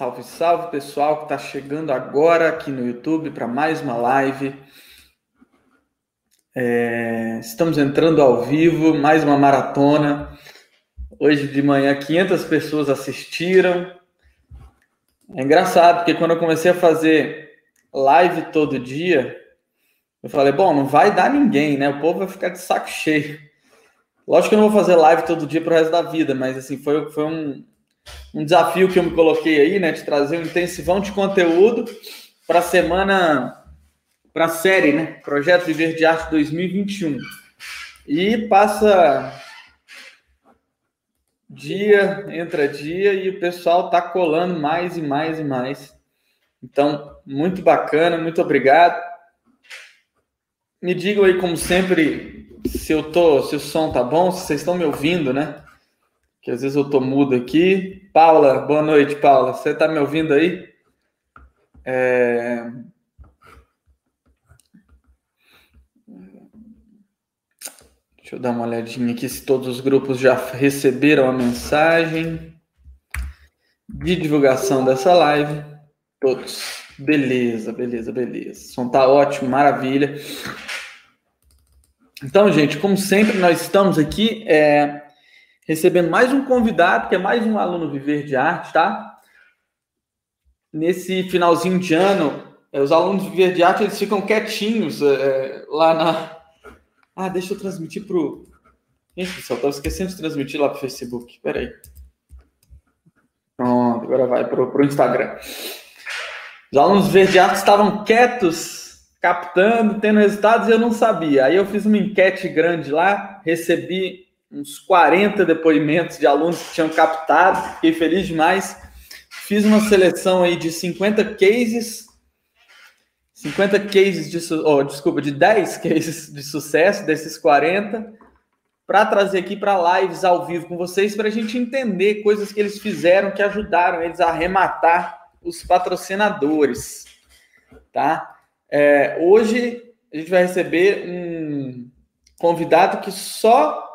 Salve, salve pessoal que está chegando agora aqui no YouTube para mais uma live. É, estamos entrando ao vivo, mais uma maratona. Hoje de manhã 500 pessoas assistiram. É engraçado porque quando eu comecei a fazer live todo dia, eu falei, bom, não vai dar ninguém, né? O povo vai ficar de saco cheio. Lógico que eu não vou fazer live todo dia pro resto da vida, mas assim, foi, foi um, um desafio que eu me coloquei aí, né, de trazer um intensivão de conteúdo para a semana, para a série, né, Projeto Viver de Arte 2021. E passa dia, entra dia e o pessoal tá colando mais e mais e mais. Então, muito bacana, muito obrigado. Me digam aí, como sempre, se eu tô, se o som tá bom, se vocês estão me ouvindo, né? Que às vezes eu tô mudo aqui. Paula, boa noite, Paula. Você tá me ouvindo aí? É... Deixa eu dar uma olhadinha aqui se todos os grupos já receberam a mensagem de divulgação dessa live. Todos. Beleza, beleza, beleza. O som tá ótimo, maravilha. Então, gente, como sempre, nós estamos aqui. É recebendo mais um convidado, que é mais um aluno Viver de Arte, tá? Nesse finalzinho de ano, é, os alunos Viver de Arte, eles ficam quietinhos é, lá na... Ah, deixa eu transmitir pro... Gente do estava esquecendo de transmitir lá pro Facebook. Peraí. Pronto, agora vai pro, pro Instagram. Os alunos Viver de Arte estavam quietos, captando, tendo resultados, eu não sabia. Aí eu fiz uma enquete grande lá, recebi uns 40 depoimentos de alunos que tinham captado, fiquei feliz demais. Fiz uma seleção aí de 50 cases, 50 cases de, oh, desculpa, de 10 cases de sucesso desses 40, para trazer aqui para lives ao vivo com vocês, para a gente entender coisas que eles fizeram que ajudaram eles a arrematar os patrocinadores, tá? É, hoje a gente vai receber um convidado que só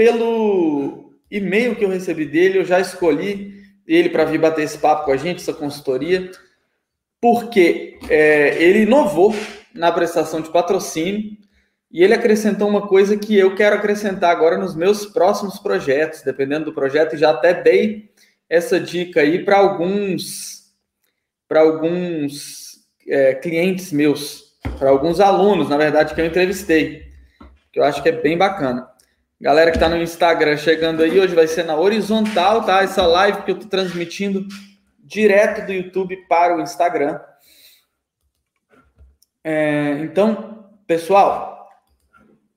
pelo e-mail que eu recebi dele, eu já escolhi ele para vir bater esse papo com a gente, essa consultoria, porque é, ele inovou na prestação de patrocínio e ele acrescentou uma coisa que eu quero acrescentar agora nos meus próximos projetos, dependendo do projeto, já até dei essa dica aí para alguns para alguns é, clientes meus, para alguns alunos, na verdade, que eu entrevistei, que eu acho que é bem bacana. Galera que está no Instagram chegando aí, hoje vai ser na horizontal, tá? Essa live que eu estou transmitindo direto do YouTube para o Instagram. É, então, pessoal,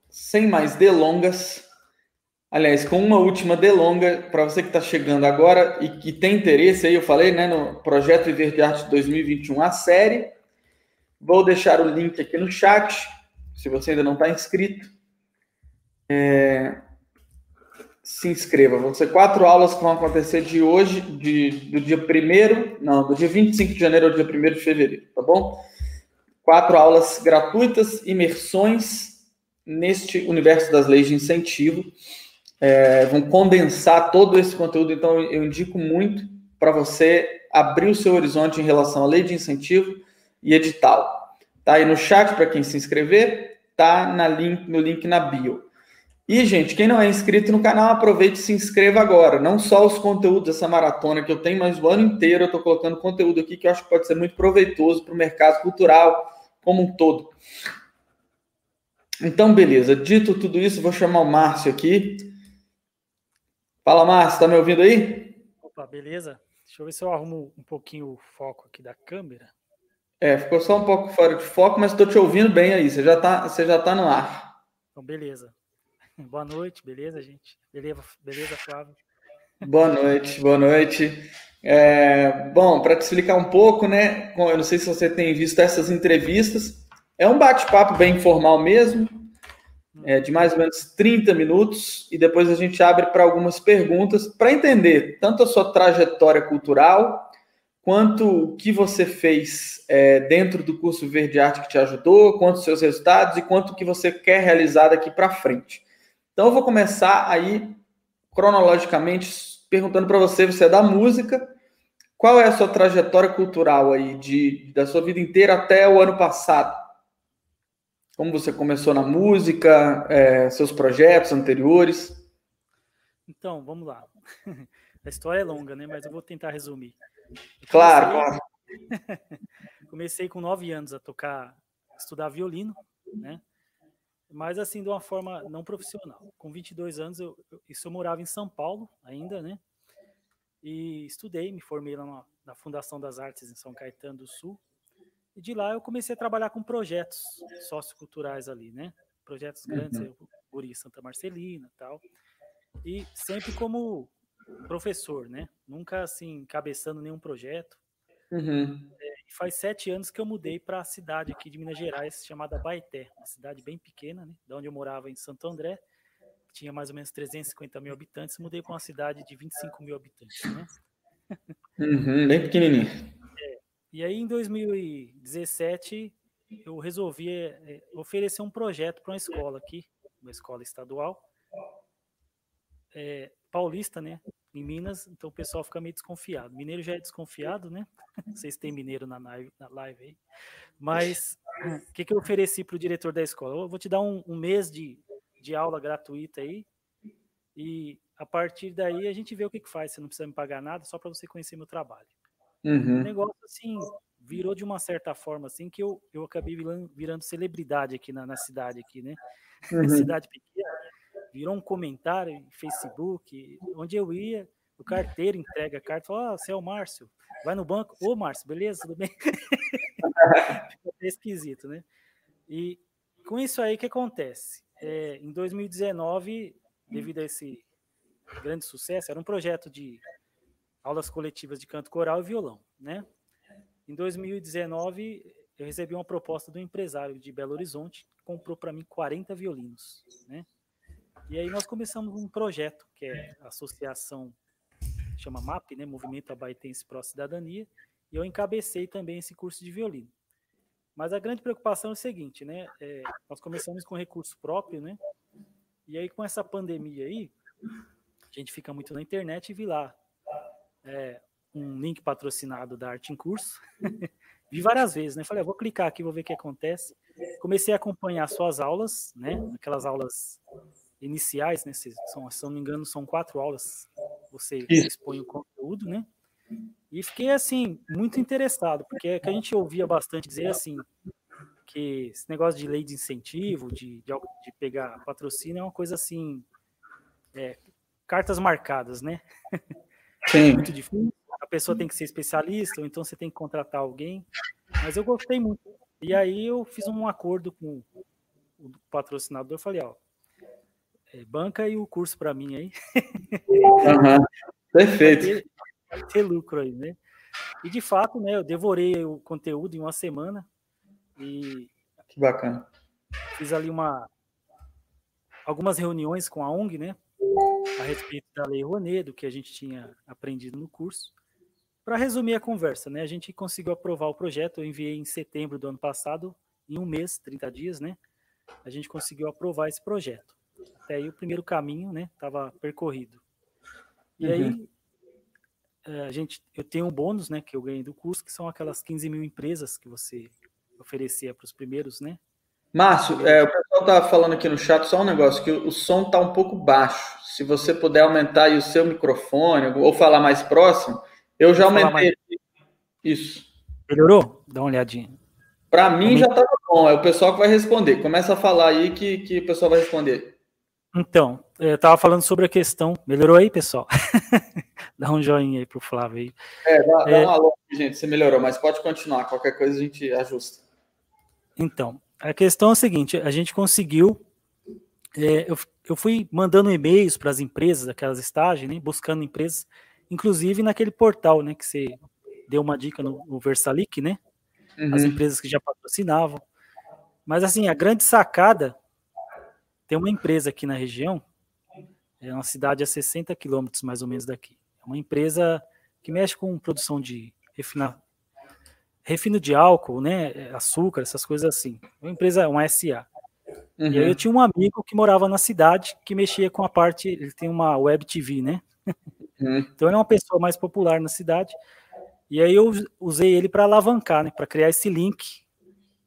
sem mais delongas, aliás, com uma última delonga, para você que está chegando agora e que tem interesse aí, eu falei, né, no Projeto Viver de Arte 2021, a série. Vou deixar o link aqui no chat, se você ainda não está inscrito. É, se inscreva. Vão ser quatro aulas que vão acontecer de hoje, de, do dia 1 não, do dia 25 de janeiro ao dia 1 de fevereiro, tá bom? Quatro aulas gratuitas, imersões neste universo das leis de incentivo. É, vão condensar todo esse conteúdo, então eu indico muito para você abrir o seu horizonte em relação à lei de incentivo e edital. Tá aí no chat para quem se inscrever, tá na link, no link na bio. E, gente, quem não é inscrito no canal, aproveite e se inscreva agora. Não só os conteúdos dessa maratona que eu tenho, mas o ano inteiro eu estou colocando conteúdo aqui que eu acho que pode ser muito proveitoso para o mercado cultural como um todo. Então, beleza. Dito tudo isso, vou chamar o Márcio aqui. Fala, Márcio, tá me ouvindo aí? Opa, beleza. Deixa eu ver se eu arrumo um pouquinho o foco aqui da câmera. É, ficou só um pouco fora de foco, mas estou te ouvindo bem aí. Você já está você já tá no ar. Então, beleza. Boa noite, beleza, gente? Beleza, beleza Flávio? Boa noite, boa noite. É, bom, para te explicar um pouco, né? Eu não sei se você tem visto essas entrevistas. É um bate-papo bem informal mesmo, é, de mais ou menos 30 minutos, e depois a gente abre para algumas perguntas para entender tanto a sua trajetória cultural, quanto o que você fez é, dentro do curso Verde Arte que te ajudou, quanto os seus resultados e quanto que você quer realizar daqui para frente. Então eu vou começar aí cronologicamente perguntando para você, você é da música, qual é a sua trajetória cultural aí, de, da sua vida inteira até o ano passado? Como você começou na música, é, seus projetos anteriores? Então, vamos lá. A história é longa, né? Mas eu vou tentar resumir. Claro, claro. comecei com nove anos a tocar, estudar violino, né? Mas assim, de uma forma não profissional. Com 22 anos, eu, eu, isso eu morava em São Paulo ainda, né? E estudei, me formei lá na, na Fundação das Artes em São Caetano do Sul. E de lá eu comecei a trabalhar com projetos socioculturais ali, né? Projetos grandes, uhum. Guri Santa Marcelina tal. E sempre como professor, né? Nunca assim, cabeçando nenhum projeto. Uhum. É, faz sete anos que eu mudei para a cidade aqui de Minas Gerais, chamada Baeté, uma cidade bem pequena, né? De onde eu morava em Santo André, tinha mais ou menos 350 mil habitantes, mudei para uma cidade de 25 mil habitantes, né? Uhum, bem pequenininho. É, e aí, em 2017, eu resolvi é, oferecer um projeto para uma escola aqui, uma escola estadual, é, paulista, né? Em Minas, então o pessoal fica meio desconfiado. Mineiro já é desconfiado, né? Vocês têm mineiro na live, na live aí. Mas o que, que eu ofereci para o diretor da escola? Eu vou te dar um, um mês de, de aula gratuita aí. E a partir daí a gente vê o que, que faz. Você não precisa me pagar nada, só para você conhecer meu trabalho. Uhum. O negócio, assim, virou de uma certa forma, assim, que eu, eu acabei virando, virando celebridade aqui na, na cidade, aqui, né? Uhum. cidade pequena. Virou um comentário em Facebook, onde eu ia, o carteiro entrega a carta, fala, ah, você é o Márcio, vai no banco, ô Márcio, beleza, tudo bem? Esquisito, né? E com isso aí, o que acontece? é, em 2019, devido a esse grande sucesso, era um projeto de aulas coletivas de canto coral e violão, né? Em 2019, eu recebi uma proposta do empresário de Belo Horizonte, comprou para mim 40 violinos, né? E aí nós começamos um projeto, que é a associação, chama MAP, né? Movimento Abaetense Pró Cidadania, e eu encabecei também esse curso de violino. Mas a grande preocupação é o seguinte, né? É, nós começamos com recurso próprio, né? E aí, com essa pandemia aí, a gente fica muito na internet e vi lá é, um link patrocinado da Arte em Curso. vi várias vezes, né? Falei, ah, vou clicar aqui, vou ver o que acontece. Comecei a acompanhar suas aulas, né? Aquelas aulas iniciais, né? Se, são, se não me engano, são quatro aulas. Você expõe o conteúdo, né? E fiquei, assim, muito interessado, porque é que a gente ouvia bastante dizer, assim, que esse negócio de lei de incentivo, de, de, de pegar patrocínio, é uma coisa, assim, é, cartas marcadas, né? Sim. muito difícil. A pessoa tem que ser especialista, ou então você tem que contratar alguém. Mas eu gostei muito. E aí eu fiz um acordo com o patrocinador, falei, ó, é, banca e o curso para mim aí. Uhum. Perfeito ter lucro aí, né? E de fato, né, eu devorei o conteúdo em uma semana e que bacana. Fiz ali uma algumas reuniões com a ONG, né, a respeito da Lei Rouanet, do que a gente tinha aprendido no curso. Para resumir a conversa, né, a gente conseguiu aprovar o projeto, eu enviei em setembro do ano passado, em um mês, 30 dias, né, a gente conseguiu aprovar esse projeto. Até aí o primeiro caminho, né, estava percorrido. E uhum. aí é, a gente, eu tenho um bônus, né, que eu ganhei do curso, que são aquelas 15 mil empresas que você oferecia para os primeiros, né? Márcio, é, o pessoal está falando aqui no chat só um negócio, que o som está um pouco baixo. Se você puder aumentar aí o seu microfone ou falar mais próximo, eu já aumentei. Mais... Isso. Melhorou? Dá uma olhadinha. Para mim já está bom, é o pessoal que vai responder. Começa a falar aí que, que o pessoal vai responder. Então, eu estava falando sobre a questão. Melhorou aí, pessoal? dá um joinha aí pro Flávio aí. É, dá, é, dá um alô, gente. Você melhorou, mas pode continuar. Qualquer coisa a gente ajusta. Então, a questão é a seguinte: a gente conseguiu. É, eu, eu fui mandando e-mails para as empresas, aquelas estágios, né, buscando empresas, inclusive naquele portal, né, que você deu uma dica no, no Versalic, né? Uhum. As empresas que já patrocinavam. Mas assim, a grande sacada tem uma empresa aqui na região, é uma cidade a 60 quilômetros mais ou menos daqui. É uma empresa que mexe com produção de refina, refino de álcool, né, açúcar, essas coisas assim. Uma empresa, uma SA. Uhum. E aí eu uhum. tinha um amigo que morava na cidade que mexia com a parte, ele tem uma web TV, né? Uhum. Então é uma pessoa mais popular na cidade. E aí eu usei ele para alavancar, né, para criar esse link.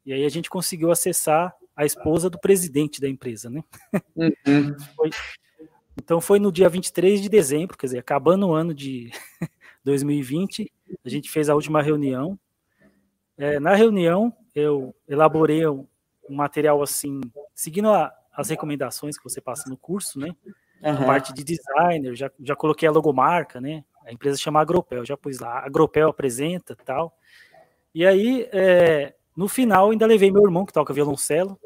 E aí a gente conseguiu acessar a esposa do presidente da empresa, né? Uhum. Foi, então foi no dia 23 de dezembro, quer dizer, acabando o ano de 2020, a gente fez a última reunião. É, na reunião, eu elaborei um, um material assim, seguindo a, as recomendações que você passa no curso, né? Uhum. A parte de designer, já, já coloquei a logomarca, né? A empresa chama Agropel, já pus lá, Agropel apresenta tal. E aí, é, no final, ainda levei meu irmão, que toca violoncelo,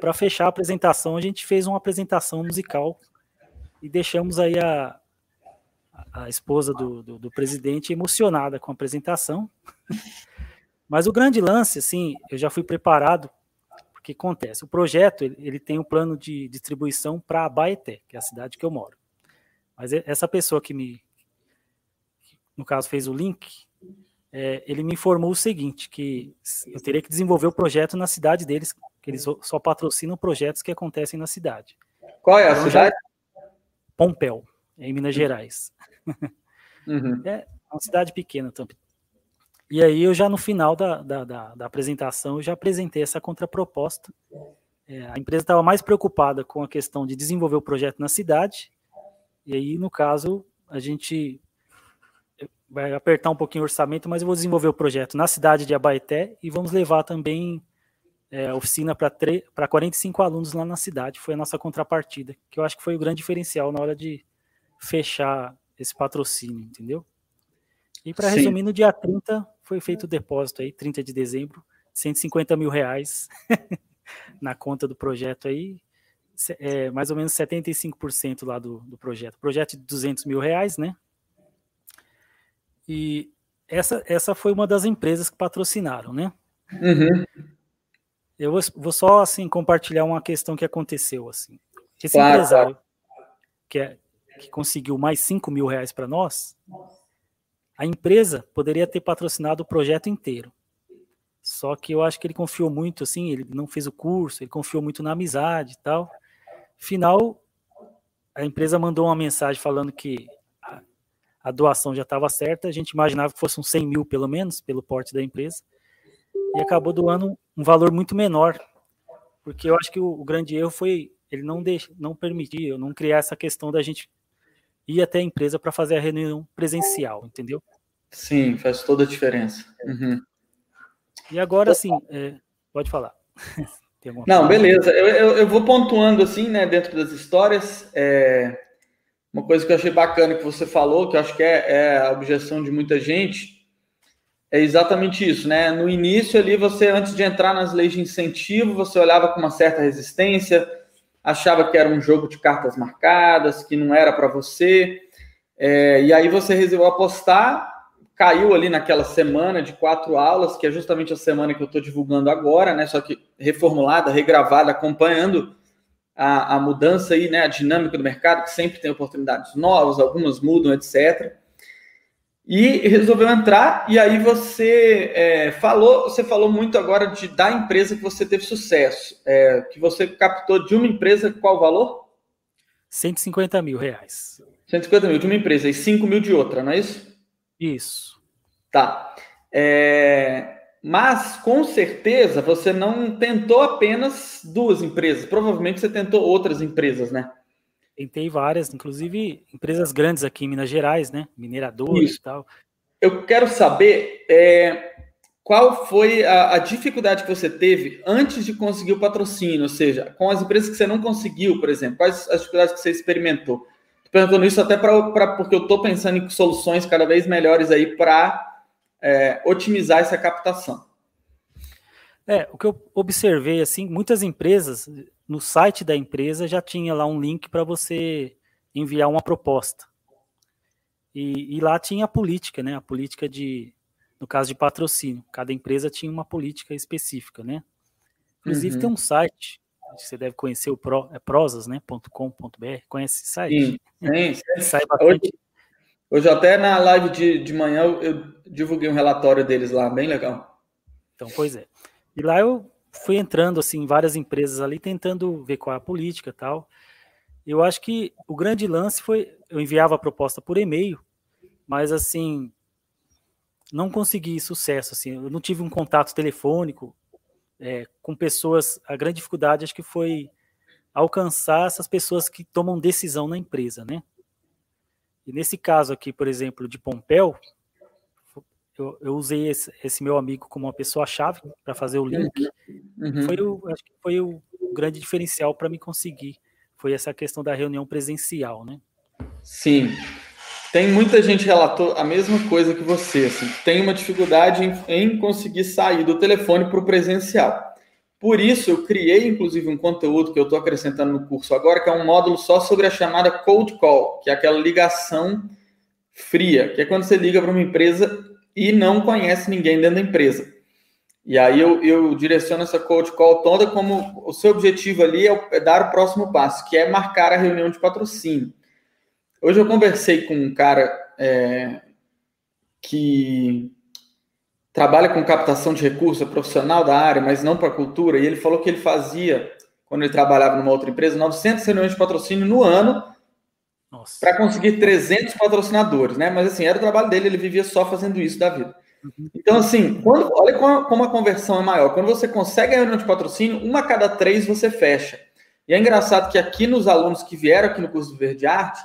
para fechar a apresentação. A gente fez uma apresentação musical e deixamos aí a, a esposa do, do, do presidente emocionada com a apresentação. Mas o grande lance, assim, eu já fui preparado, porque acontece, o projeto, ele, ele tem um plano de distribuição para Abaeté, que é a cidade que eu moro. Mas essa pessoa que me, no caso, fez o link, é, ele me informou o seguinte, que eu teria que desenvolver o projeto na cidade deles, que eles só patrocinam projetos que acontecem na cidade. Qual é a então, cidade? Pompéu, em Minas Gerais. Uhum. É uma cidade pequena também. E aí eu já no final da, da, da, da apresentação, eu já apresentei essa contraproposta. É, a empresa estava mais preocupada com a questão de desenvolver o projeto na cidade, e aí, no caso, a gente vai apertar um pouquinho o orçamento, mas eu vou desenvolver o projeto na cidade de Abaeté e vamos levar também é, oficina para 45 alunos lá na cidade. Foi a nossa contrapartida, que eu acho que foi o grande diferencial na hora de fechar esse patrocínio, entendeu? E para resumir, no dia 30 foi feito o depósito aí, 30 de dezembro, 150 mil reais na conta do projeto aí, é, mais ou menos 75% lá do, do projeto. Projeto de 200 mil reais, né? E essa, essa foi uma das empresas que patrocinaram, né? Uhum. Eu vou, vou, só assim compartilhar uma questão que aconteceu assim. Esse claro, empresário claro. que, é, que conseguiu mais 5 mil reais para nós, a empresa poderia ter patrocinado o projeto inteiro. Só que eu acho que ele confiou muito, assim, ele não fez o curso, ele confiou muito na amizade e tal. Final, a empresa mandou uma mensagem falando que a doação já estava certa, a gente imaginava que fosse uns 100 mil pelo menos, pelo porte da empresa, e acabou doando um valor muito menor, porque eu acho que o, o grande erro foi ele não, deix, não permitir, não criar essa questão da gente ir até a empresa para fazer a reunião presencial, entendeu? Sim, faz toda a diferença. Uhum. E agora, assim, é, pode falar. Não, beleza. Eu, eu, eu, vou pontuando assim, né, dentro das histórias. É, uma coisa que eu achei bacana que você falou, que eu acho que é, é a objeção de muita gente, é exatamente isso, né? No início ali, você, antes de entrar nas leis de incentivo, você olhava com uma certa resistência, achava que era um jogo de cartas marcadas, que não era para você, é, e aí você resolveu apostar, caiu ali naquela semana de quatro aulas, que é justamente a semana que eu estou divulgando agora, né? Só que reformulada, regravada, acompanhando a, a mudança aí, né, a dinâmica do mercado, que sempre tem oportunidades novas, algumas mudam, etc. E resolveu entrar, e aí você é, falou, você falou muito agora de da empresa que você teve sucesso, é, que você captou de uma empresa, qual o valor? 150 mil reais. 150 mil de uma empresa e 5 mil de outra, não é isso? Isso. Tá. É, mas, com certeza, você não tentou apenas duas empresas. Provavelmente você tentou outras empresas, né? Tentei várias, inclusive empresas grandes aqui em Minas Gerais, né? Mineradoras e tal. Eu quero saber é, qual foi a, a, dificuldade que você teve antes de conseguir o patrocínio, ou seja, com as empresas que você não conseguiu, por exemplo, quais as dificuldades que você experimentou? Estou perguntando isso até para porque eu estou pensando em soluções cada vez melhores aí para é, otimizar essa captação. É, o que eu observei, assim, muitas empresas, no site da empresa já tinha lá um link para você enviar uma proposta. E, e, lá tinha a política, né? A política de, no caso de patrocínio, cada empresa tinha uma política específica, né? Inclusive uhum. tem um site, você deve conhecer o Pro, é prosas.com.br, conhece esse site? Sim, sim. Sai bastante. Hoje, hoje até na live de, de manhã eu divulguei um relatório deles lá, bem legal. Então, pois é. E lá eu fui entrando assim em várias empresas ali tentando ver qual é a política tal. Eu acho que o grande lance foi eu enviava a proposta por e-mail, mas assim não consegui sucesso, assim, eu não tive um contato telefônico é, com pessoas. A grande dificuldade acho que foi alcançar essas pessoas que tomam decisão na empresa, né? E nesse caso aqui, por exemplo, de Pompeu, eu, eu usei esse, esse, meu amigo como uma pessoa-chave para fazer o link. Uhum. Foi o, acho que foi o grande diferencial para me conseguir. Foi essa questão da reunião presencial, né? Sim. Tem muita gente relatou a mesma coisa que você, assim, tem uma dificuldade em, em conseguir sair do telefone para o presencial. Por isso, eu criei, inclusive, um conteúdo que eu estou acrescentando no curso agora, que é um módulo só sobre a chamada cold call, que é aquela ligação fria, que é quando você liga para uma empresa e não conhece ninguém dentro da empresa. E aí eu, eu direciono essa cold call toda como o seu objetivo ali é, é dar o próximo passo, que é marcar a reunião de patrocínio. Hoje eu conversei com um cara é, que trabalha com captação de recursos, é profissional da área, mas não para a cultura, e ele falou que ele fazia, quando ele trabalhava numa outra empresa, 900 reuniões de patrocínio no ano para conseguir 300 patrocinadores, né? Mas assim, era o trabalho dele, ele vivia só fazendo isso da vida. Uhum. Então, assim, quando, olha como a conversão é maior. Quando você consegue a reunião de patrocínio, uma a cada três você fecha. E é engraçado que aqui nos alunos que vieram aqui no curso do Verde Arte,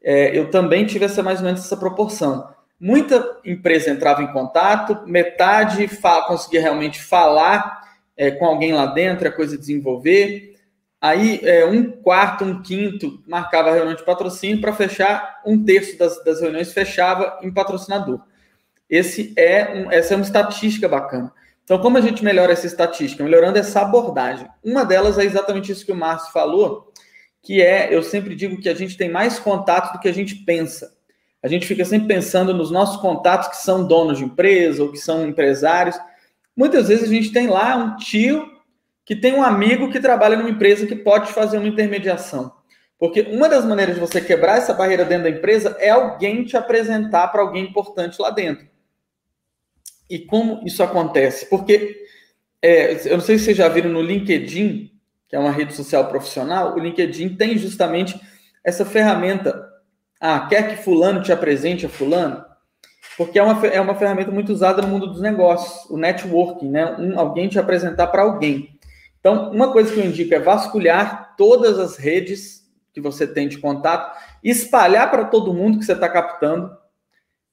é, eu também tive essa mais ou menos essa proporção. Muita empresa entrava em contato, metade conseguia realmente falar é, com alguém lá dentro, a coisa desenvolver. Aí é, um quarto, um quinto marcava reunião de patrocínio para fechar, um terço das, das, reuniões fechava em patrocinador. Esse é um, essa é uma estatística bacana. Então, como a gente melhora essa estatística? Melhorando essa abordagem. Uma delas é exatamente isso que o Márcio falou, que é, eu sempre digo que a gente tem mais contato do que a gente pensa. A gente fica sempre pensando nos nossos contatos que são donos de empresa ou que são empresários. Muitas vezes a gente tem lá um tio que tem um amigo que trabalha numa empresa que pode fazer uma intermediação. Porque uma das maneiras de você quebrar essa barreira dentro da empresa é alguém te apresentar para alguém importante lá dentro. E como isso acontece? Porque é, eu não sei se vocês já viram no LinkedIn, que é uma rede social profissional, o LinkedIn tem justamente essa ferramenta. Ah, quer que fulano te apresente a fulano? Porque é uma, é uma ferramenta muito usada no mundo dos negócios, o networking, né? Um, alguém te apresentar para alguém. Então, uma coisa que eu indico é vasculhar todas as redes que você tem de contato, espalhar para todo mundo que você está captando,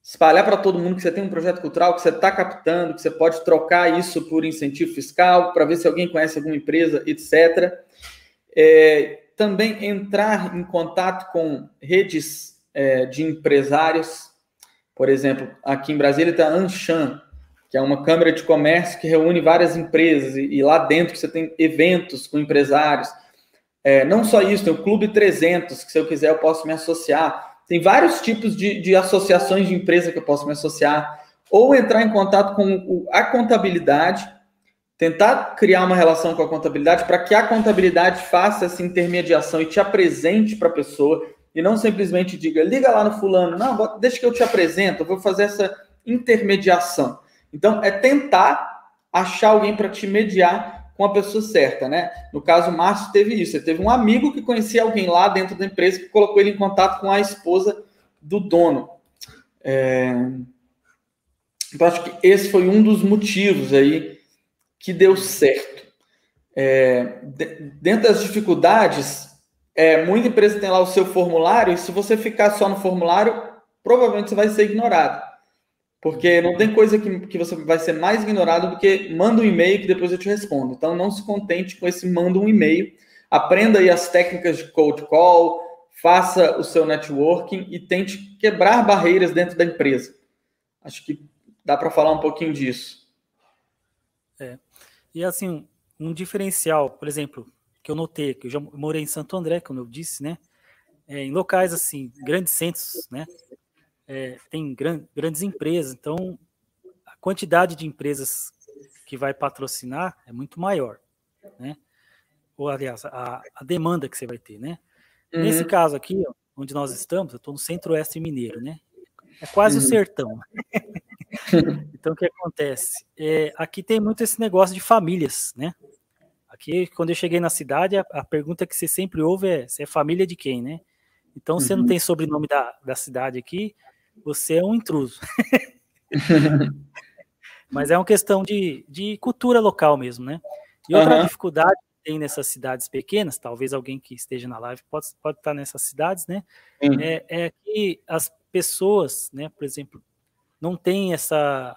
espalhar para todo mundo que você tem um projeto cultural que você está captando, que você pode trocar isso por incentivo fiscal, para ver se alguém conhece alguma empresa, etc. É, também entrar em contato com redes é, de empresários. Por exemplo, aqui em Brasília está a Anshan, que é uma câmara de comércio que reúne várias empresas, e, e lá dentro você tem eventos com empresários. É, não só isso, tem o Clube 300, que se eu quiser eu posso me associar tem vários tipos de, de associações de empresa que eu posso me associar, ou entrar em contato com a contabilidade, tentar criar uma relação com a contabilidade para que a contabilidade faça essa intermediação e te apresente para a pessoa e não simplesmente diga, liga lá no fulano, não, deixa que eu te apresento, eu vou fazer essa intermediação. Então, é tentar achar alguém para te mediar com a pessoa certa, né? No caso, o Márcio teve isso. Ele teve um amigo que conhecia alguém lá dentro da empresa que colocou ele em contato com a esposa do dono. É... Então, acho que esse foi um dos motivos aí que deu certo. É... Dentro das dificuldades, é, muita empresa tem lá o seu formulário, e se você ficar só no formulário, provavelmente você vai ser ignorado. Porque não tem coisa que, que você vai ser mais ignorado do que manda um e-mail que depois eu te respondo. Então não se contente com esse manda um e-mail. Aprenda aí as técnicas de cold call, faça o seu networking e tente quebrar barreiras dentro da empresa. Acho que dá para falar um pouquinho disso. É. E assim, um diferencial, por exemplo, que eu notei, que eu já morei em Santo André, como eu disse, né? É, em locais assim, grandes centros, né? é, tem gran, grandes empresas, então a quantidade de empresas que vai patrocinar é muito maior, né? Ou, aliás, a, a demanda que você vai ter, né? Uhum. Nesse caso aqui, onde nós estamos, eu estou no centro-oeste mineiro, né? É quase uhum. o sertão. então, o que acontece? É, aqui tem muito esse negócio de famílias, né? Aqui, quando eu cheguei na cidade, a, a pergunta que você sempre ouve é: você é família de quem, né? Então, uhum. você não uhum. tem sobrenome da, da cidade aqui, você é um intruso. Mas é uma questão de, de cultura local mesmo, né? E outra uhum. dificuldade que tem nessas cidades pequenas, talvez alguém que esteja na live pode, pode estar nessas cidades, né? Uhum. É, é que as pessoas, né, por exemplo, não têm essa,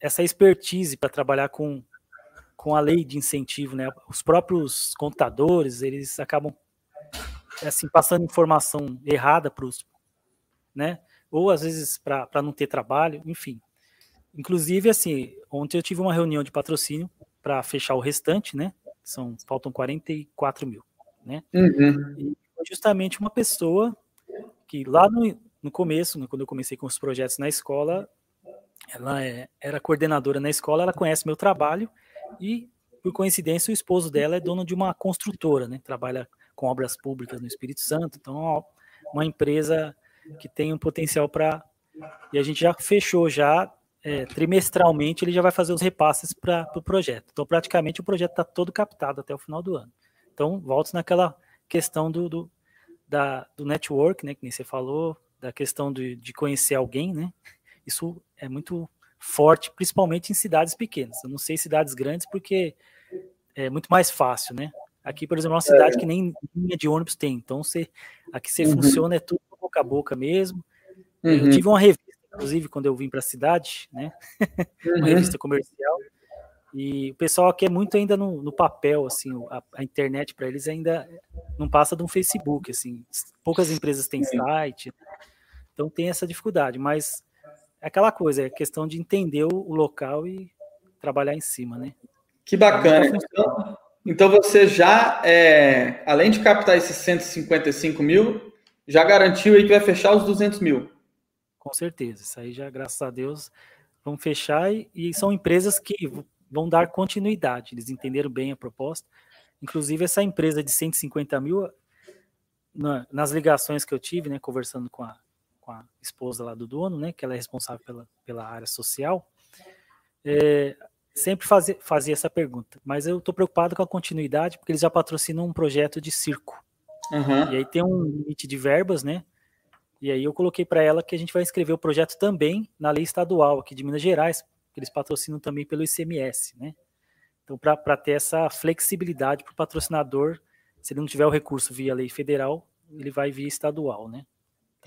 essa expertise para trabalhar com, com a lei de incentivo, né? Os próprios contadores, eles acabam assim passando informação errada para os, né? Ou às vezes para não ter trabalho, enfim. Inclusive, assim, ontem eu tive uma reunião de patrocínio para fechar o restante, né? São, faltam 44 mil, né? Uhum. Justamente uma pessoa que lá no, no começo, né, quando eu comecei com os projetos na escola, ela é, era coordenadora na escola, ela conhece meu trabalho e, por coincidência, o esposo dela é dono de uma construtora, né? Trabalha com obras públicas no Espírito Santo, então uma empresa que tem um potencial para e a gente já fechou já é, trimestralmente ele já vai fazer os repasses para o pro projeto. Então, praticamente, o projeto está todo captado até o final do ano. Então, volto naquela questão do, do, da, do network, né, que nem você falou, da questão de, de conhecer alguém, né? Isso é muito forte, principalmente em cidades pequenas. Eu não sei cidades grandes, porque é muito mais fácil, né? Aqui, por exemplo, é uma cidade é. que nem linha de ônibus tem. Então, você, aqui você uhum. funciona, é tudo boca a boca mesmo. Uhum. Eu tive uma revista inclusive quando eu vim para a cidade, né? Uhum. Uma revista comercial. E o pessoal aqui é muito ainda no, no papel, assim, a, a internet para eles ainda não passa de um Facebook, assim. Poucas empresas têm site, então tem essa dificuldade. Mas é aquela coisa, é questão de entender o, o local e trabalhar em cima, né? Que bacana. Então, então você já, é, além de captar esses 155 mil, já garantiu aí que vai fechar os 200 mil. Com certeza. Isso aí já, graças a Deus, vão fechar e, e são empresas que vão dar continuidade. Eles entenderam bem a proposta. Inclusive, essa empresa de 150 mil, na, nas ligações que eu tive, né, conversando com a, com a esposa lá do dono, né, que ela é responsável pela, pela área social, é, sempre fazia, fazia essa pergunta. Mas eu estou preocupado com a continuidade, porque eles já patrocinam um projeto de circo. Uhum. E aí tem um limite de verbas, né? E aí eu coloquei para ela que a gente vai inscrever o projeto também na lei estadual aqui de Minas Gerais, que eles patrocinam também pelo ICMS, né? Então, para ter essa flexibilidade para o patrocinador, se ele não tiver o recurso via lei federal, ele vai via estadual, né?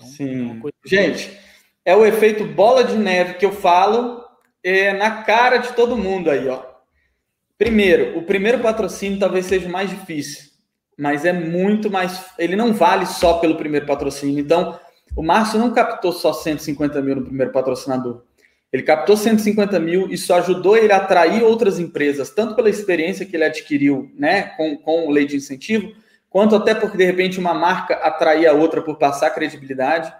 Então, Sim. É. Gente, é o efeito bola de neve que eu falo é, na cara de todo mundo aí, ó. Primeiro, o primeiro patrocínio talvez seja o mais difícil, mas é muito mais. Ele não vale só pelo primeiro patrocínio. Então, o Márcio não captou só 150 mil no primeiro patrocinador. Ele captou 150 mil e só ajudou ele a atrair outras empresas, tanto pela experiência que ele adquiriu né, com, com lei de incentivo, quanto até porque, de repente, uma marca atraía a outra por passar credibilidade.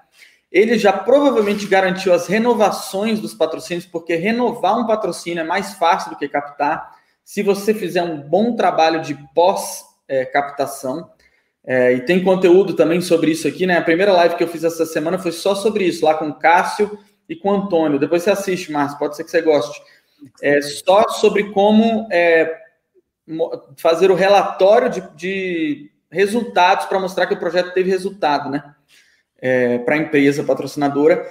Ele já provavelmente garantiu as renovações dos patrocínios, porque renovar um patrocínio é mais fácil do que captar, se você fizer um bom trabalho de pós-captação. É, e tem conteúdo também sobre isso aqui, né? A primeira live que eu fiz essa semana foi só sobre isso, lá com o Cássio e com o Antônio. Depois você assiste, Márcio, pode ser que você goste. É só sobre como é, fazer o relatório de, de resultados para mostrar que o projeto teve resultado, né? É, para a empresa patrocinadora.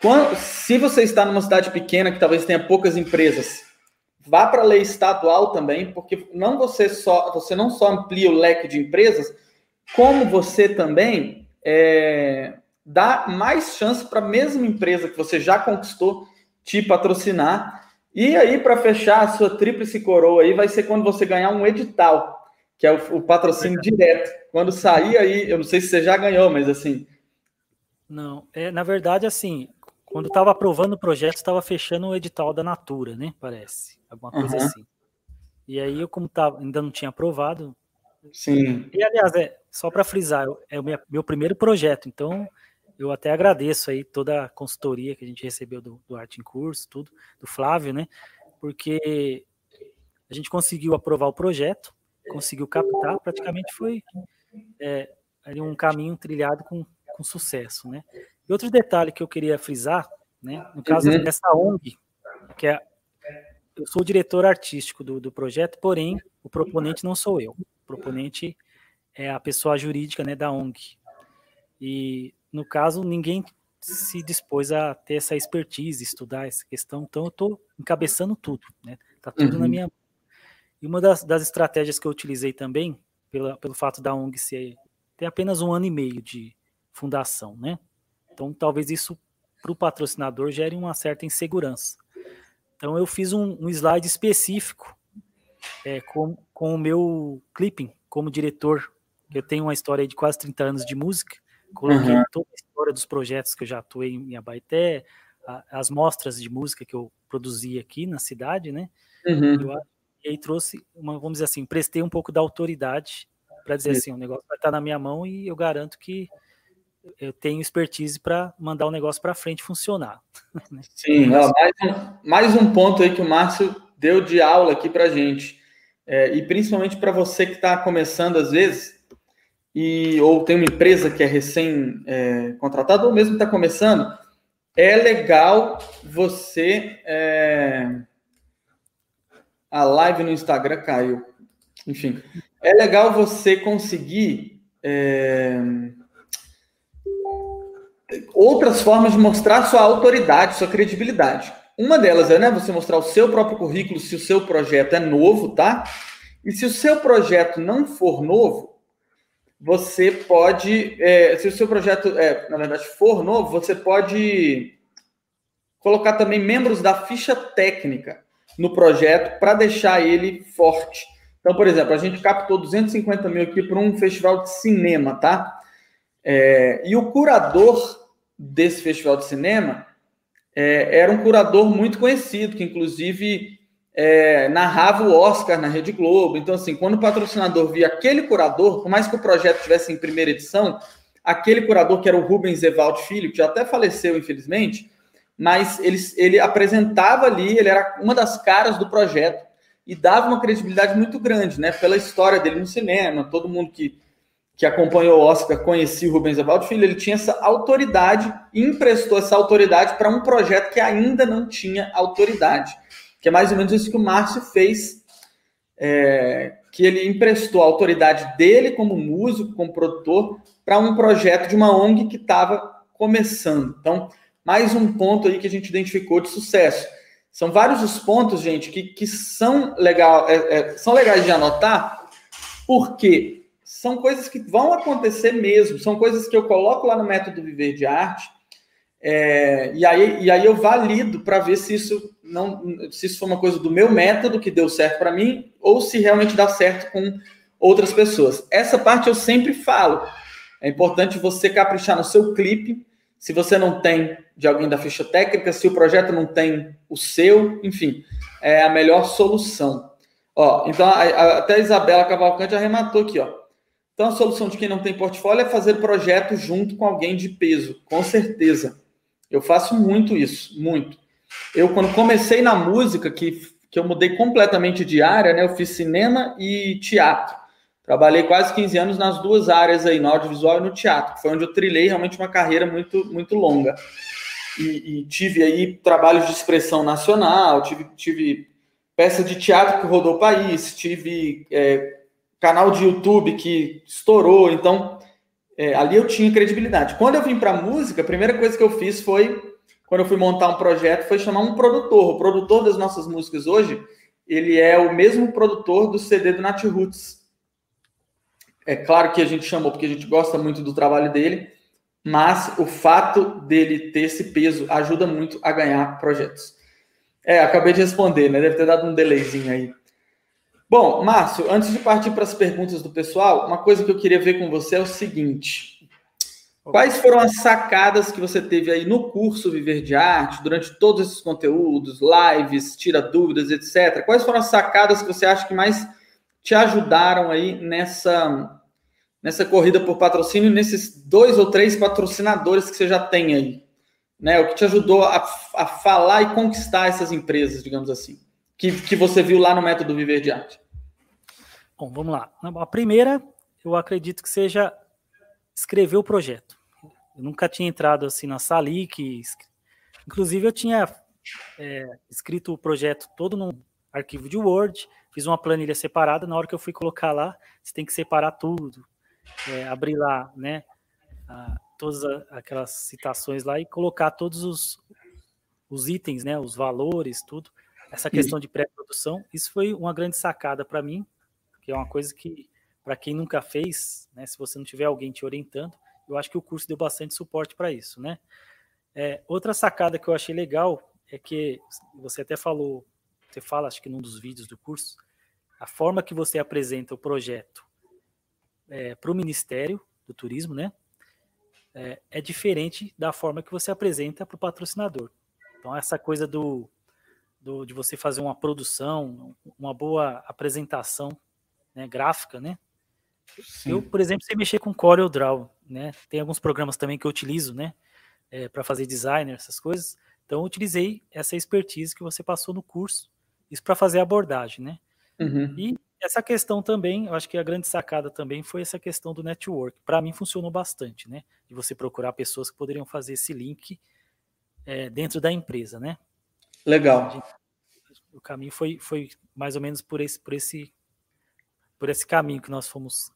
Quando, se você está numa cidade pequena que talvez tenha poucas empresas, vá para a lei estadual também, porque não você só você não só amplia o leque de empresas, como você também é, dá mais chance para a mesma empresa que você já conquistou te patrocinar. E aí, para fechar a sua tríplice coroa aí, vai ser quando você ganhar um edital, que é o, o patrocínio é. direto. Quando sair aí, eu não sei se você já ganhou, mas assim. Não, é, na verdade, assim, quando estava aprovando o projeto, estava fechando o edital da Natura, né? Parece. Alguma coisa uhum. assim. E aí, eu, como tava, ainda não tinha aprovado. Sim. E, aliás, é, só para frisar, é o meu, meu, primeiro projeto, então eu até agradeço aí toda a consultoria que a gente recebeu do, do Arte em Curso, tudo, do Flávio, né? Porque a gente conseguiu aprovar o projeto, conseguiu captar, praticamente foi é, um caminho trilhado com, com sucesso, né? E outro detalhe que eu queria frisar, né? No caso uhum. dessa ONG, que é eu sou o diretor artístico do, do projeto, porém o proponente não sou eu. O proponente é a pessoa jurídica, né, da ONG. E no caso ninguém se dispôs a ter essa expertise, estudar essa questão. Então, eu estou encabeçando tudo, né? Tá tudo uhum. na minha. E uma das, das, estratégias que eu utilizei também, pela, pelo fato da ONG ser ter apenas um ano e meio de fundação, né? Então, talvez isso para o patrocinador gere uma certa insegurança. Então, eu fiz um, um slide específico é, com, com o meu clipping como diretor. Eu tenho uma história de quase 30 anos de música, coloquei uhum. toda a história dos projetos que eu já atuei em Abaeté, as mostras de música que eu produzi aqui na cidade, né? Uhum. Eu, e aí trouxe, uma, vamos dizer assim, prestei um pouco da autoridade para dizer assim, o negócio vai estar na minha mão e eu garanto que eu tenho expertise para mandar o negócio para frente funcionar. Né? Sim, ó, mais, um, mais um ponto aí que o Márcio deu de aula aqui para gente é, e principalmente para você que está começando às vezes, e ou tem uma empresa que é recém é, ou mesmo está começando, é legal você. É... A live no Instagram caiu. Enfim, é legal você conseguir é... outras formas de mostrar sua autoridade, sua credibilidade. Uma delas é né, você mostrar o seu próprio currículo se o seu projeto é novo, tá? E se o seu projeto não for novo, você pode. É, se o seu projeto, é, na verdade, for novo, você pode colocar também membros da ficha técnica no projeto para deixar ele forte. Então, por exemplo, a gente captou 250 mil aqui para um festival de cinema, tá? É, e o curador desse festival de cinema é, era um curador muito conhecido, que inclusive é, narrava o Oscar na Rede Globo. Então, assim, quando o patrocinador via aquele curador, por mais que o projeto estivesse em primeira edição, aquele curador que era o Rubens Evaldo Filho, que já até faleceu, infelizmente, mas ele, ele apresentava ali, ele era uma das caras do projeto e dava uma credibilidade muito grande, né? Pela história dele no cinema, todo mundo que que acompanhou o Oscar conhecia o Rubens Evaldo Filho, ele tinha essa autoridade e emprestou essa autoridade para um projeto que ainda não tinha autoridade. Que é mais ou menos isso que o Márcio fez, é, que ele emprestou a autoridade dele como músico, como produtor, para um projeto de uma ONG que estava começando. Então, mais um ponto aí que a gente identificou de sucesso. São vários os pontos, gente, que, que são, legal, é, é, são legais de anotar, porque são coisas que vão acontecer mesmo, são coisas que eu coloco lá no método Viver de Arte, é, e, aí, e aí eu valido para ver se isso não se isso foi uma coisa do meu método que deu certo para mim, ou se realmente dá certo com outras pessoas. Essa parte eu sempre falo. É importante você caprichar no seu clipe, se você não tem de alguém da ficha técnica, se o projeto não tem o seu, enfim, é a melhor solução. Ó, então a, a, até a Isabela Cavalcante arrematou aqui, ó. Então, a solução de quem não tem portfólio é fazer projeto junto com alguém de peso, com certeza. Eu faço muito isso, muito. Eu, quando comecei na música, que, que eu mudei completamente de área, né? Eu fiz cinema e teatro. Trabalhei quase 15 anos nas duas áreas aí, no audiovisual e no teatro. Foi onde eu trilhei realmente uma carreira muito, muito longa. E, e tive aí trabalhos de expressão nacional, tive, tive peça de teatro que rodou o país, tive é, canal de YouTube que estourou, então é, ali eu tinha credibilidade. Quando eu vim para música, a primeira coisa que eu fiz foi, quando eu fui montar um projeto, foi chamar um produtor. O produtor das nossas músicas hoje, ele é o mesmo produtor do CD do Nat Roots. É claro que a gente chamou porque a gente gosta muito do trabalho dele, mas o fato dele ter esse peso ajuda muito a ganhar projetos. É, acabei de responder, né? Deve ter dado um delayzinho aí. Bom, Márcio, antes de partir para as perguntas do pessoal, uma coisa que eu queria ver com você é o seguinte: quais foram as sacadas que você teve aí no curso Viver de Arte, durante todos esses conteúdos, lives, tira dúvidas, etc. Quais foram as sacadas que você acha que mais te ajudaram aí nessa nessa corrida por patrocínio, nesses dois ou três patrocinadores que você já tem aí? Né, o que te ajudou a, a falar e conquistar essas empresas, digamos assim, que, que você viu lá no método Viver de Arte? Bom, vamos lá. A primeira, eu acredito que seja escrever o projeto. Eu nunca tinha entrado assim na Salic, inclusive eu tinha é, escrito o projeto todo num arquivo de Word, fiz uma planilha separada. Na hora que eu fui colocar lá, você tem que separar tudo, é, abrir lá, né? todas aquelas citações lá e colocar todos os, os itens, né, os valores, tudo. Essa questão de pré-produção, isso foi uma grande sacada para mim, que é uma coisa que, para quem nunca fez, né, se você não tiver alguém te orientando, eu acho que o curso deu bastante suporte para isso, né? É, outra sacada que eu achei legal é que você até falou, você fala, acho que num dos vídeos do curso, a forma que você apresenta o projeto é, para o Ministério do Turismo, né? É, é, diferente da forma que você apresenta para o patrocinador. Então, essa coisa do, do, de você fazer uma produção, uma boa apresentação né, gráfica, né? Sim. Eu, por exemplo, sei mexer com CorelDRAW, né? Tem alguns programas também que eu utilizo, né? É, para fazer designer, essas coisas. Então, eu utilizei essa expertise que você passou no curso, isso para fazer a abordagem, né? Uhum. E essa questão também, eu acho que a grande sacada também foi essa questão do network. Para mim funcionou bastante, né? De você procurar pessoas que poderiam fazer esse link é, dentro da empresa, né? Legal. O caminho foi, foi mais ou menos por esse, por esse, por esse caminho que nós fomos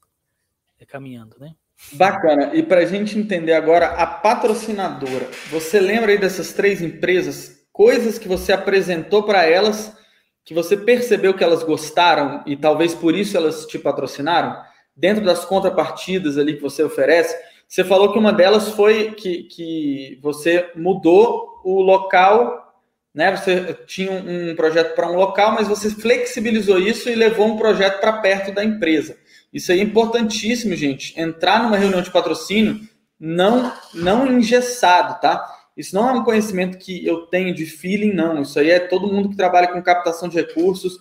é, caminhando, né? Bacana. E para a gente entender agora a patrocinadora, você lembra aí dessas três empresas, coisas que você apresentou para elas que você percebeu que elas gostaram e talvez por isso elas te patrocinaram? Dentro das contrapartidas ali que você oferece, você falou que uma delas foi que, que você mudou o local, né? Você tinha um projeto para um local, mas você flexibilizou isso e levou um projeto para perto da empresa. Isso aí é importantíssimo, gente. Entrar numa reunião de patrocínio não não engessado, tá? Isso não é um conhecimento que eu tenho de feeling, não. Isso aí é todo mundo que trabalha com captação de recursos.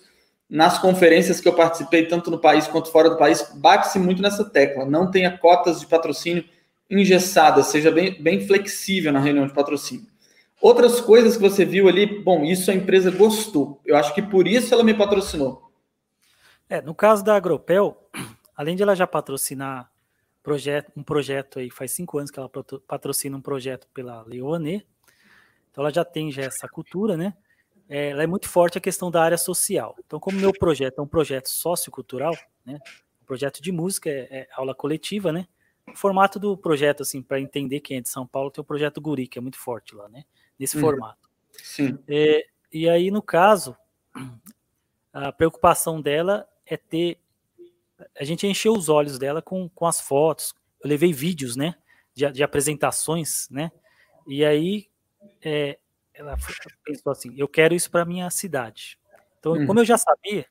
Nas conferências que eu participei, tanto no país quanto fora do país, bate-se muito nessa tecla. Não tenha cotas de patrocínio engessadas, seja bem, bem flexível na reunião de patrocínio. Outras coisas que você viu ali, bom, isso a empresa gostou. Eu acho que por isso ela me patrocinou. É, no caso da Agropel, além de ela já patrocinar projeto, um projeto aí, faz cinco anos que ela patrocina um projeto pela Lei Rouanet, então ela já tem já essa cultura, né? É, ela é muito forte a questão da área social. Então, como meu projeto é um projeto sociocultural, né? Um projeto de música, é, é aula coletiva, né? O formato do projeto, assim, para entender quem é de São Paulo, tem o projeto Guri, que é muito forte lá, né? Nesse uhum. formato. Sim. É, e aí, no caso, a preocupação dela é ter a gente encheu os olhos dela com, com as fotos. Eu levei vídeos, né? De, de apresentações, né? E aí é, ela pensou assim: eu quero isso para minha cidade. Então, hum. como eu já sabia,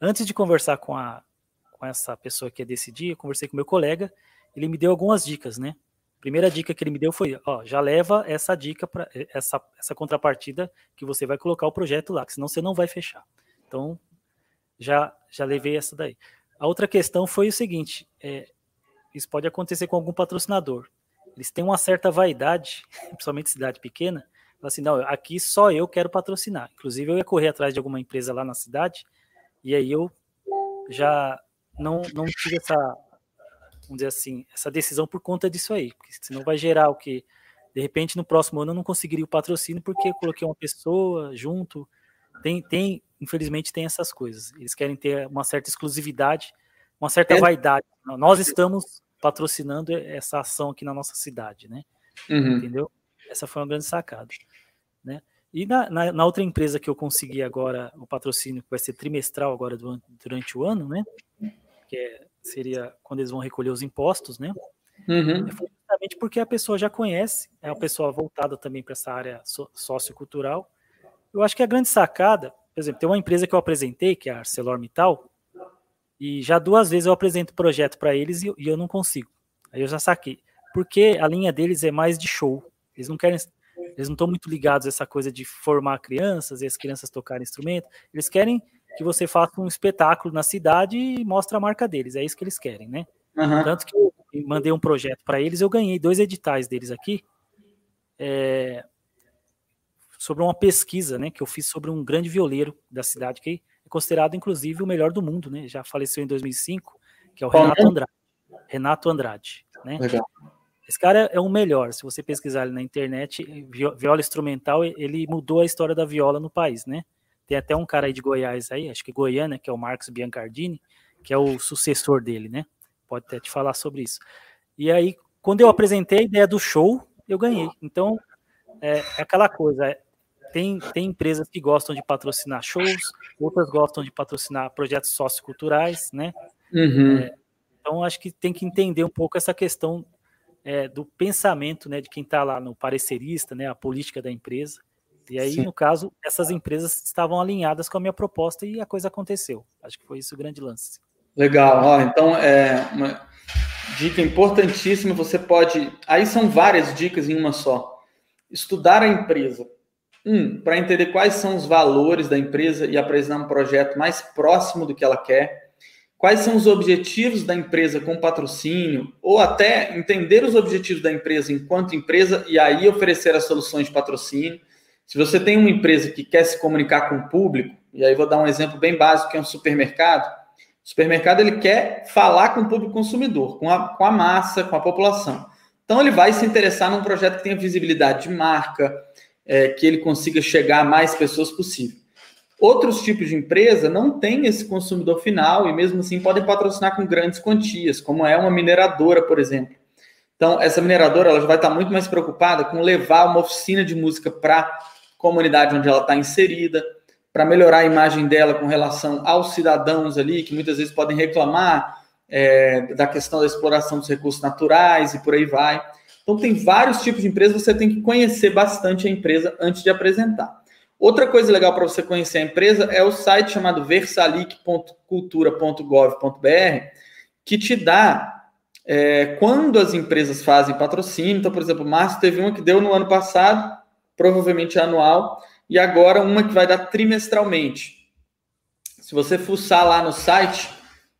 antes de conversar com, a, com essa pessoa que ia decidir, eu conversei com meu colega, ele me deu algumas dicas, né? A primeira dica que ele me deu foi: ó, já leva essa dica para essa, essa contrapartida que você vai colocar o projeto lá, que senão você não vai fechar. Então, já já levei essa daí. A outra questão foi o seguinte: é, isso pode acontecer com algum patrocinador. Eles têm uma certa vaidade, principalmente cidade pequena, assim, não, aqui só eu quero patrocinar. Inclusive, eu ia correr atrás de alguma empresa lá na cidade, e aí eu já não, não tive essa, vamos dizer assim, essa decisão por conta disso aí, porque senão vai gerar o que, de repente, no próximo ano eu não conseguiria o patrocínio porque eu coloquei uma pessoa junto. Tem, tem infelizmente, tem essas coisas. Eles querem ter uma certa exclusividade, uma certa é. vaidade. Nós estamos patrocinando essa ação aqui na nossa cidade, né? Uhum. Entendeu? Essa foi uma grande sacada, né? E na, na, na, outra empresa que eu consegui agora o patrocínio, que vai ser trimestral agora do, durante o ano, né? Que é, seria quando eles vão recolher os impostos, né? Uhum. Foi justamente porque a pessoa já conhece, é uma pessoa voltada também para essa área so, sociocultural. Eu acho que a grande sacada por exemplo, tem uma empresa que eu apresentei, que é a ArcelorMittal, e já duas vezes eu apresento o projeto para eles e, e, eu não consigo. Aí eu já saquei. Porque a linha deles é mais de show. Eles não querem, eles não estão muito ligados a essa coisa de formar crianças e as crianças tocarem instrumento. Eles querem que você faça um espetáculo na cidade e mostre a marca deles. É isso que eles querem, né? Uhum. Tanto que eu mandei um projeto para eles, eu ganhei dois editais deles aqui. É, sobre uma pesquisa né, que eu fiz sobre um grande violeiro da cidade, que é considerado, inclusive, o melhor do mundo, né? Já faleceu em 2005, que é o Renato Andrade. Renato Andrade, né? Legal. Esse cara é o melhor. Se você pesquisar ele na internet, viola instrumental, ele mudou a história da viola no país, né? Tem até um cara aí de Goiás aí, acho que Goiânia, que é o Marcos Biancardini, que é o sucessor dele, né? Pode até te falar sobre isso. E aí, quando eu apresentei a ideia do show, eu ganhei. Então, é, é aquela coisa, é, tem, tem empresas que gostam de patrocinar shows, outras gostam de patrocinar projetos socioculturais, né? Uhum. É, então, acho que tem que entender um pouco essa questão é, do pensamento né, de quem está lá no parecerista, né, a política da empresa. E aí, Sim. no caso, essas empresas estavam alinhadas com a minha proposta e a coisa aconteceu. Acho que foi isso o grande lance. Legal. Ó, então, é uma dica importantíssima. Você pode. Aí são várias dicas em uma só. Estudar a empresa. Um, para entender quais são os valores da empresa e apresentar um projeto mais próximo do que ela quer quais são os objetivos da empresa com patrocínio, ou até entender os objetivos da empresa enquanto empresa e aí oferecer as soluções de patrocínio. Se você tem uma empresa que quer se comunicar com o público, e aí vou dar um exemplo bem básico, que é um supermercado. O supermercado ele quer falar com o público consumidor, com a, com a massa, com a população. Então ele vai se interessar num projeto que tenha visibilidade de marca, é, que ele consiga chegar a mais pessoas possível. Outros tipos de empresa não têm esse consumidor final e mesmo assim podem patrocinar com grandes quantias, como é uma mineradora, por exemplo. Então, essa mineradora ela já vai estar muito mais preocupada com levar uma oficina de música para a comunidade onde ela está inserida, para melhorar a imagem dela com relação aos cidadãos ali, que muitas vezes podem reclamar é, da questão da exploração dos recursos naturais e por aí vai. Então, tem vários tipos de empresas, você tem que conhecer bastante a empresa antes de apresentar. Outra coisa legal para você conhecer a empresa é o site chamado versalic.cultura.gov.br, que te dá é, quando as empresas fazem patrocínio. Então, por exemplo, o Márcio teve uma que deu no ano passado, provavelmente anual, e agora uma que vai dar trimestralmente. Se você fuçar lá no site,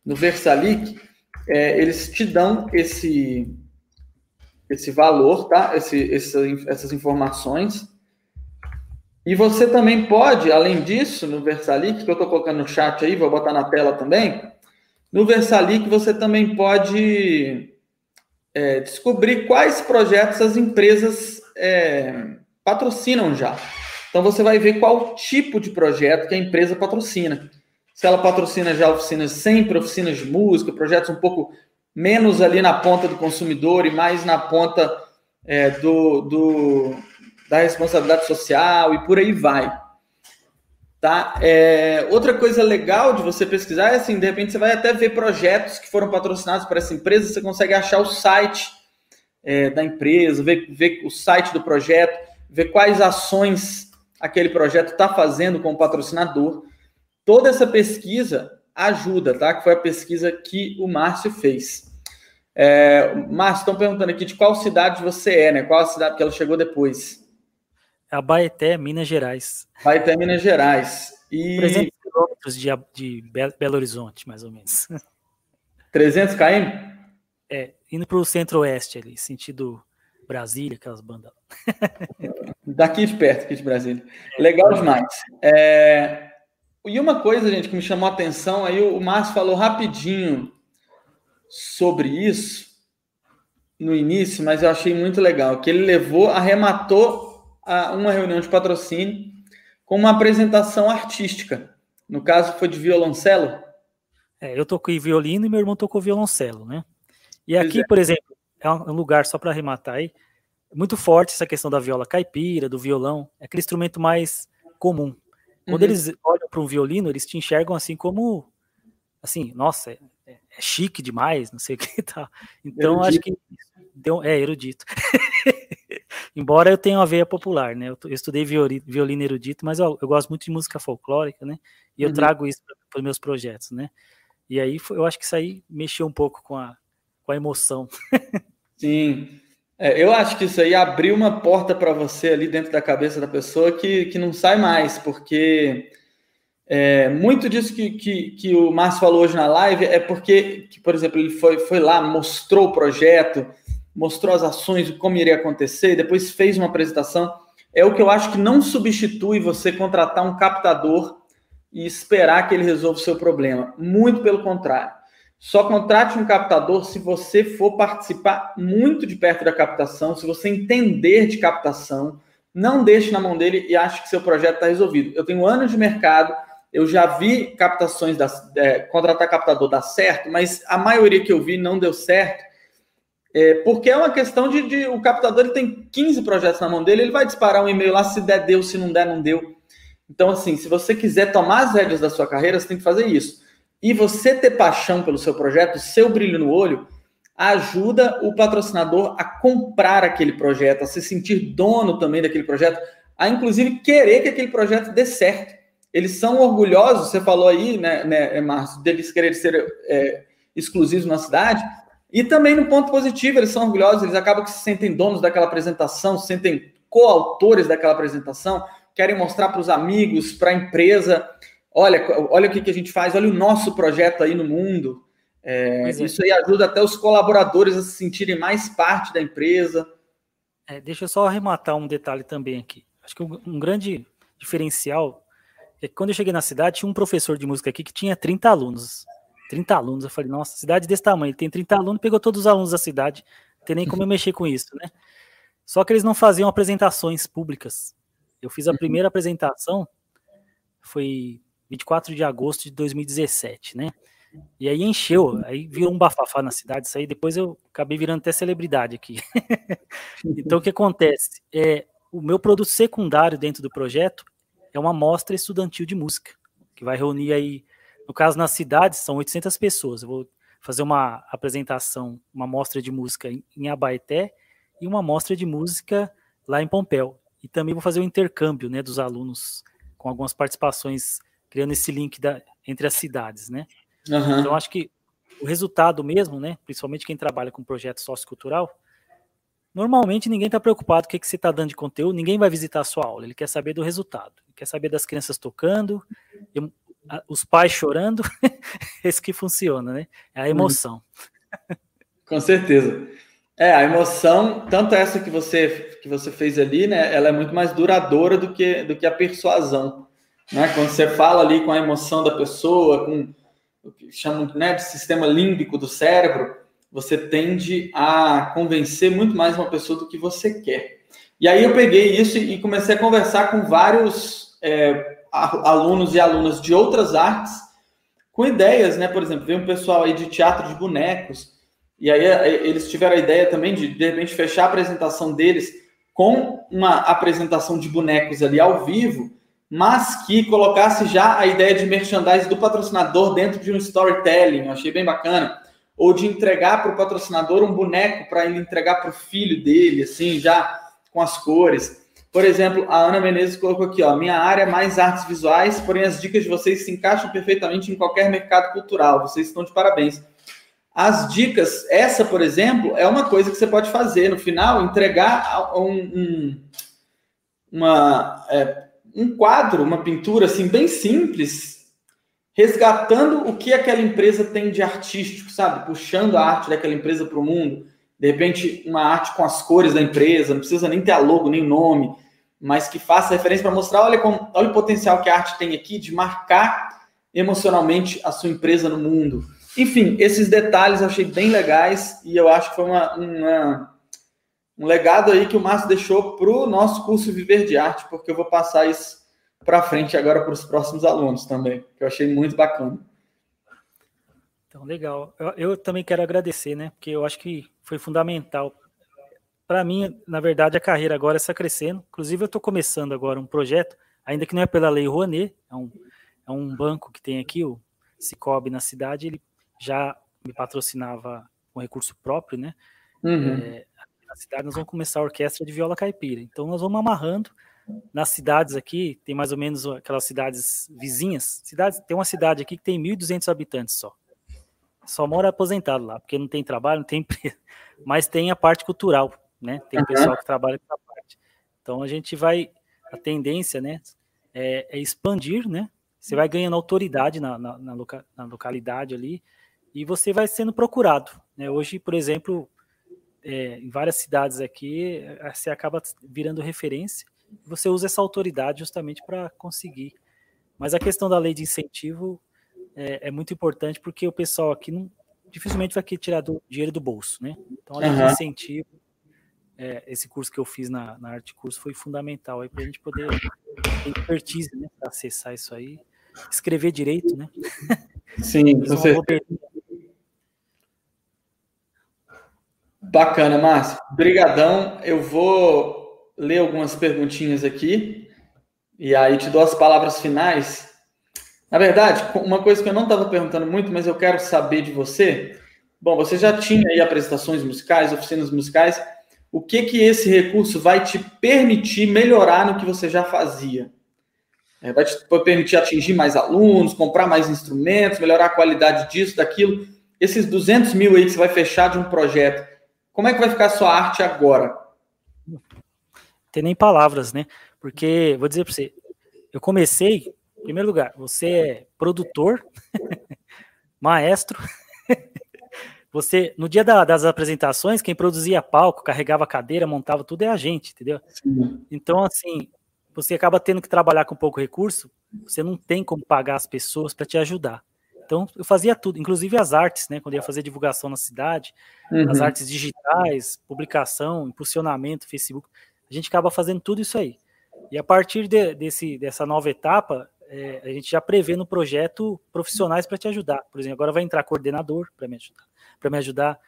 no Versalic, é, eles te dão esse, esse valor, tá? Esse, essas informações. E você também pode, além disso, no Versalic, que eu estou colocando no chat aí, vou botar na tela também. No Versalic você também pode é, descobrir quais projetos as empresas é, patrocinam já. Então você vai ver qual tipo de projeto que a empresa patrocina. Se ela patrocina já oficinas sempre, oficinas de música, projetos um pouco menos ali na ponta do consumidor e mais na ponta é, do, do da responsabilidade social e por aí vai. Tá? É, outra coisa legal de você pesquisar é assim, de repente você vai até ver projetos que foram patrocinados por essa empresa, você consegue achar o site é, da empresa, ver, ver o site do projeto, ver quais ações aquele projeto está fazendo com o patrocinador. Toda essa pesquisa ajuda, tá? Que foi a pesquisa que o Márcio fez. É, Márcio, estão perguntando aqui de qual cidade você é, né? Qual a cidade que ela chegou depois? Abaeté, Minas Gerais. Abaeté, Minas Gerais. E... 300 quilômetros de, de Belo Horizonte, mais ou menos. 300 km? É, indo para o centro-oeste ali, sentido Brasília, aquelas bandas. Daqui de perto, aqui de Brasília. Legal demais. É... E uma coisa, gente, que me chamou a atenção, aí o Márcio falou rapidinho sobre isso no início, mas eu achei muito legal, que ele levou, arrematou a uma reunião de patrocínio com uma apresentação artística. No caso, foi de violoncelo. É, eu toquei violino e meu irmão tocou violoncelo, né? E aqui, é. por exemplo, é um lugar só para arrematar aí, muito forte essa questão da viola caipira, do violão, é aquele instrumento mais comum. Quando uhum. eles olham para um violino, eles te enxergam assim como, assim, nossa, é, é chique demais, não sei o que tal. Então, erudito. acho que deu, é erudito. Embora eu tenha uma veia popular, né? Eu, estudei violino erudito, mas eu, eu, gosto muito de música folclórica, né? E eu uhum. trago isso para os meus projetos, né? E aí eu acho que isso aí mexeu um pouco com a, com a emoção. Sim. É, eu acho que isso aí abriu uma porta para você ali dentro da cabeça da pessoa que, que não sai mais, porque é, muito disso que, que, que o Márcio falou hoje na live é porque, que, por exemplo, ele foi, foi lá, mostrou o projeto, mostrou as ações, como iria acontecer, depois fez uma apresentação. É o que eu acho que não substitui você contratar um captador e esperar que ele resolva o seu problema. Muito pelo contrário. Só contrate um captador se você for participar muito de perto da captação, se você entender de captação. Não deixe na mão dele e ache que seu projeto está resolvido. Eu tenho anos de mercado, eu já vi captações, da, é, contratar captador dar certo, mas a maioria que eu vi não deu certo É, porque é uma questão de, de, O captador ele tem 15 projetos na mão dele, ele vai disparar um e-mail lá, se der, deu, se não der, não deu. Então, assim, se você quiser tomar as rédeas da sua carreira, você tem que fazer isso. E você ter paixão pelo seu projeto, seu brilho no olho, ajuda o patrocinador a comprar aquele projeto, a se sentir dono também daquele projeto, a inclusive querer que aquele projeto dê certo. Eles são orgulhosos, você falou aí, né, né Márcio, deles quererem ser é, exclusivos na cidade, e também no ponto positivo, eles são orgulhosos, eles acabam que se sentem donos daquela apresentação, se sentem coautores daquela apresentação, querem mostrar para os amigos, para a empresa, olha, olha o que, que a gente faz, olha o nosso projeto aí no mundo. É, é. Isso aí ajuda até os colaboradores a se sentirem mais parte da empresa. É, deixa eu só arrematar um detalhe também aqui. Acho que um grande diferencial é que quando eu cheguei na cidade, tinha um professor de música aqui que tinha 30 alunos. 30 alunos. Eu falei, nossa, cidade desse tamanho, ele tem 30 alunos, pegou todos os alunos da cidade. Não tem nem como eu mexer com isso, né? Só que eles não faziam apresentações públicas. Eu fiz a uhum. primeira apresentação, foi 24 de agosto de 2017, né? E aí encheu, aí virou um bafafá na cidade, isso aí depois eu acabei virando até celebridade aqui. então o que acontece? É, o meu produto secundário dentro do projeto é uma mostra estudantil de música, que vai reunir aí no caso, nas cidades, são 800 pessoas. Eu vou fazer uma apresentação, uma mostra de música em Abaeté e uma mostra de música lá em Pompéu. E também vou fazer o um intercâmbio né, dos alunos com algumas participações, criando esse link da, entre as cidades. Né? Uhum. Então, acho que o resultado mesmo, né, principalmente quem trabalha com projeto sociocultural, normalmente ninguém está preocupado com o que, que você está dando de conteúdo, ninguém vai visitar a sua aula, ele quer saber do resultado, quer saber das crianças tocando, os pais chorando, esse que funciona, né? É a uhum. emoção. Com certeza. É, a emoção, tanto essa que você que você fez ali, né? Ela é muito mais duradoura do que do que a persuasão, né? Quando você fala ali com a emoção da pessoa, com o que chamam né, de sistema límbico do cérebro, você tende a convencer muito mais uma pessoa do que você quer. E aí eu peguei isso e comecei a conversar com vários é, alunos e alunas de outras artes com ideias, né? Por exemplo, veio um pessoal aí de teatro de bonecos, e aí eh, eles tiveram a ideia também de, de repente, fechar a apresentação deles com uma apresentação de bonecos ali ao vivo, mas que colocasse já a ideia de merchandising do patrocinador dentro de um storytelling, eu achei bem bacana. Ou de entregar para o patrocinador um boneco para ele entregar para o filho dele, assim, já com as cores. Por exemplo, a Ana Menezes colocou aqui, ó, minha área é mais artes visuais, porém as dicas de vocês se encaixam perfeitamente em qualquer mercado cultural. Vocês estão de parabéns. As dicas, essa, por exemplo, é uma coisa que você pode fazer no final, entregar um, um uma, é, um quadro, uma pintura assim bem simples, resgatando o que aquela empresa tem de artístico, sabe? Puxando a arte daquela empresa para o mundo de repente uma arte com as cores da empresa, não precisa nem ter a logo, nem nome, mas que faça referência para mostrar, olha, como, olha o potencial que a arte tem aqui de marcar emocionalmente a sua empresa no mundo. Enfim, esses detalhes eu achei bem legais e eu acho que foi uma, uma um legado aí que o Márcio deixou para o nosso curso Viver de Arte, porque eu vou passar isso para frente agora para os próximos alunos também, que eu achei muito bacana. Então, legal. Eu, eu, também quero agradecer, né? Porque eu acho que foi fundamental. Para mim, na verdade, a carreira agora está crescendo. Inclusive, eu estou começando agora um projeto, ainda que não é pela Lei Rouanet, é um, é um banco que tem aqui, o Cicobi, na cidade, ele já me patrocinava com recurso próprio, né? Uhum. É, na cidade, nós vamos começar a orquestra de viola caipira. Então, nós vamos amarrando nas cidades aqui, tem mais ou menos aquelas cidades vizinhas. Cidades, tem uma cidade aqui que tem 1.200 habitantes só só mora aposentado lá, porque não tem trabalho, não tem empresa. Mas tem a parte cultural, né? Tem pessoal que trabalha com a parte. Então a gente vai, a tendência, né, é, é expandir, né? Você vai ganhando autoridade na, na, na, loca, na, localidade ali e você vai sendo procurado. Né? Hoje, por exemplo, é, em várias cidades aqui, é, você acaba virando referência. Você usa essa autoridade justamente para conseguir. Mas a questão da lei de incentivo é, é, muito importante porque o pessoal aqui não, dificilmente vai querer tirar do, dinheiro do bolso, né? Então, a uhum. incentivo, é, esse curso que eu fiz na, na Arte Curso foi fundamental aí para a gente poder ter expertise, né? Para acessar isso aí, escrever direito, né? Sim, você. Bacana, Márcio. Obrigadão. Eu vou ler algumas perguntinhas aqui e aí te dou as palavras finais. Na verdade, uma coisa que eu não estava perguntando muito, mas eu quero saber de você. Bom, você já tinha aí apresentações musicais, oficinas musicais. O que que esse recurso vai te permitir melhorar no que você já fazia? É, vai te permitir atingir mais alunos, comprar mais instrumentos, melhorar a qualidade disso, daquilo. Esses 200 mil aí que você vai fechar de um projeto, como é que vai ficar a sua arte agora? Tem nem palavras, né? Porque, vou dizer para você, eu comecei, em primeiro lugar, você é produtor, maestro, você, no dia da, das apresentações, quem produzia palco, carregava cadeira, montava tudo é a gente, entendeu? Sim. Então, assim, você acaba tendo que trabalhar com pouco recurso, você não tem como pagar as pessoas para te ajudar. Então, eu fazia tudo, inclusive as artes, né? Quando ia fazer divulgação na cidade, uhum. as artes digitais, publicação, impulsionamento, Facebook, a gente acaba fazendo tudo isso aí. E a partir de, desse, dessa nova etapa, é, a gente já prevê no projeto profissionais para te ajudar. Por exemplo, agora vai entrar coordenador para me ajudar. Para me ajudar,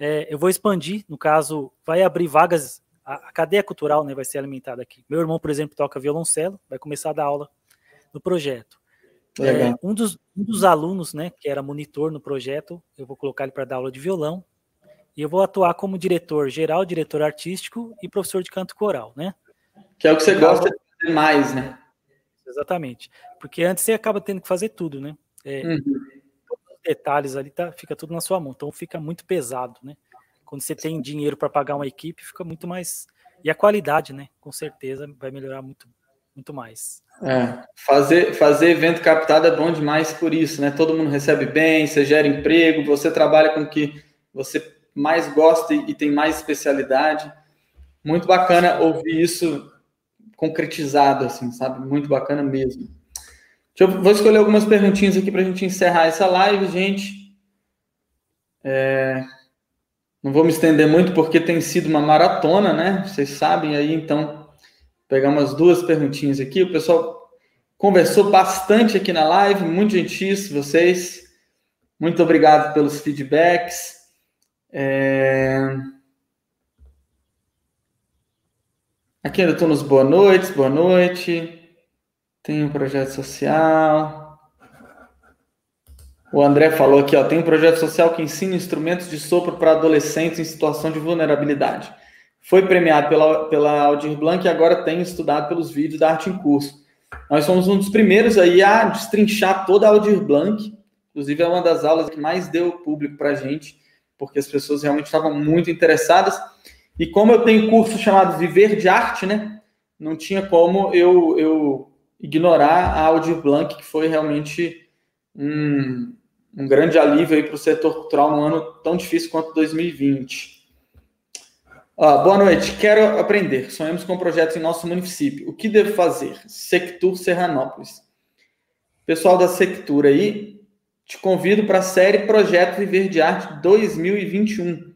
é, eu vou expandir, no caso, vai abrir vagas a, cadeia cultural né, vai ser alimentada aqui. Meu irmão, por exemplo, toca violoncelo, vai começar a dar aula no projeto. É, um, dos, um dos alunos, né, que era monitor no projeto, eu vou colocar ele para dar aula de violão, e eu vou atuar como diretor geral, diretor artístico e professor de canto coral, né? Que é o que você então, gosta de fazer mais, né? Exatamente. Porque antes você acaba tendo que fazer tudo, né? É, uhum. Os detalhes ali tá, fica tudo na sua mão, então fica muito pesado, né? Quando você tem dinheiro para pagar uma equipe, fica muito mais. E a qualidade, né? Com certeza vai melhorar muito, muito mais. É, fazer, fazer evento captado é bom demais por isso, né? Todo mundo recebe bem, você gera emprego, você trabalha com que você mais gosta e, tem mais especialidade. Muito bacana ouvir isso concretizado, assim, sabe? Muito bacana mesmo. Eu vou escolher algumas perguntinhas aqui para a gente encerrar essa live, gente. É, não vou me estender muito porque tem sido uma maratona, né? Vocês sabem aí, então, pegar umas duas perguntinhas aqui. O pessoal conversou bastante aqui na live, muito gentis vocês. Muito obrigado pelos feedbacks. É... Aqui ainda estou nos boa noites, boa noite. Tem um projeto social. O André falou aqui, ó, tem um projeto social que ensina instrumentos de sopro para adolescentes em situação de vulnerabilidade. Foi premiado pela, pela Aldir Blanc e agora tem estudado pelos vídeos da Arte em Curso. Nós somos um dos primeiros aí a destrinchar toda a Aldir Blanc. Inclusive, é uma das aulas que mais deu público para a gente, porque as pessoas realmente estavam muito interessadas. E como eu tenho curso chamado Viver de Arte, né? Não tinha como eu, eu ignorar a Aldir Blanc, que foi realmente um, um grande alívio para o setor cultural num ano tão difícil quanto 2020. Ah, boa noite. Quero aprender. Sonhamos com projetos em nosso município. O que devo fazer? Sectur Serranópolis. Pessoal da Sectur aí, te convido para a série Projeto Viver de Arte 2021.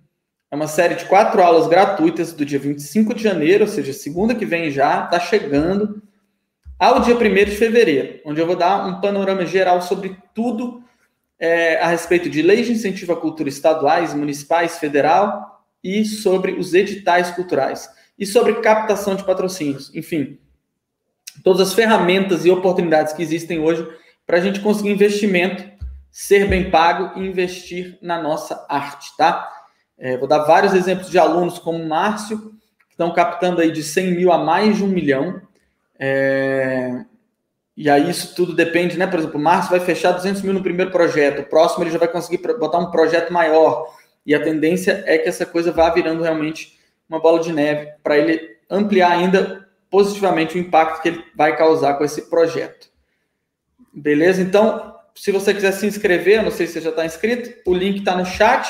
É uma série de quatro aulas gratuitas do dia 25 de janeiro, ou seja, segunda que vem já, está chegando, ao dia 1 de fevereiro, onde eu vou dar um panorama geral sobre tudo é, a respeito de leis de incentivo à cultura estaduais, municipais, federal e sobre os editais culturais e sobre captação de patrocínios. Enfim, todas as ferramentas e oportunidades que existem hoje para a gente conseguir investimento, ser bem pago e investir na nossa arte, tá? É, vou dar vários exemplos de alunos como o Márcio, que estão captando aí de 100 mil a mais de um milhão. É, e aí isso tudo depende, né? Por exemplo, o Márcio vai fechar 200 mil no primeiro projeto, o próximo ele já vai conseguir botar um projeto maior. E a tendência é que essa coisa vá virando realmente uma bola de neve para ele ampliar ainda positivamente o impacto que ele vai causar com esse projeto. Beleza? Então, se você quiser se inscrever, não sei se você já está inscrito, o link está no chat,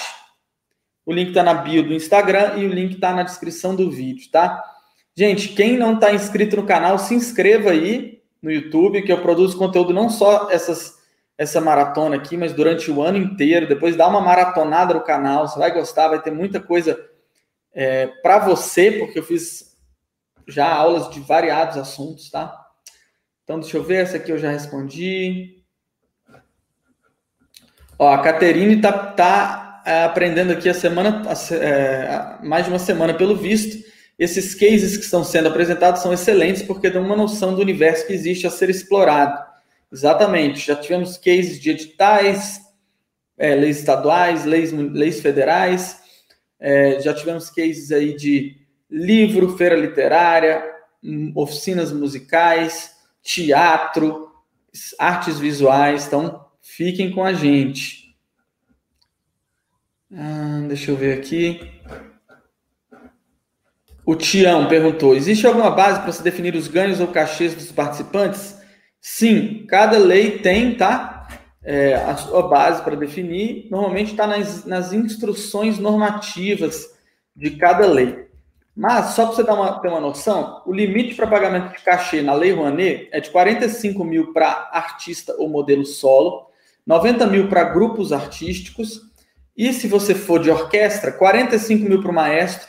o link está na bio do Instagram e o link está na descrição do vídeo, tá? Gente, quem não está inscrito no canal, se inscreva aí no YouTube, que eu produzo conteúdo não só essas, essa maratona aqui, mas durante o ano inteiro. Depois dá uma maratonada no canal, você vai gostar, vai ter muita coisa é, para você, porque eu fiz já aulas de variados assuntos, tá? Então, deixa eu ver, essa aqui eu já respondi. Ó, a Caterine tá, tá é, aprendendo aqui a semana, é, mais de uma semana pelo visto. Esses cases que estão sendo apresentados são excelentes porque dão uma noção do universo que existe a ser explorado. Exatamente. Já tivemos cases de editais, é, leis estaduais, leis, leis federais. É, já tivemos cases aí de livro, feira literária, oficinas musicais, teatro, artes visuais. Então, fiquem com a gente. Ah, deixa eu ver aqui. O Tião perguntou: existe alguma base para se definir os ganhos ou cachês dos participantes? Sim, cada lei tem, tá? É, a sua base para definir. Normalmente está nas, nas instruções normativas de cada lei. Mas, só para você dar uma, ter uma noção, o limite para pagamento de cachê na Lei Rouanet é de 45 mil para artista ou modelo solo, 90 mil para grupos artísticos, e se você for de orquestra, 45 mil para o maestro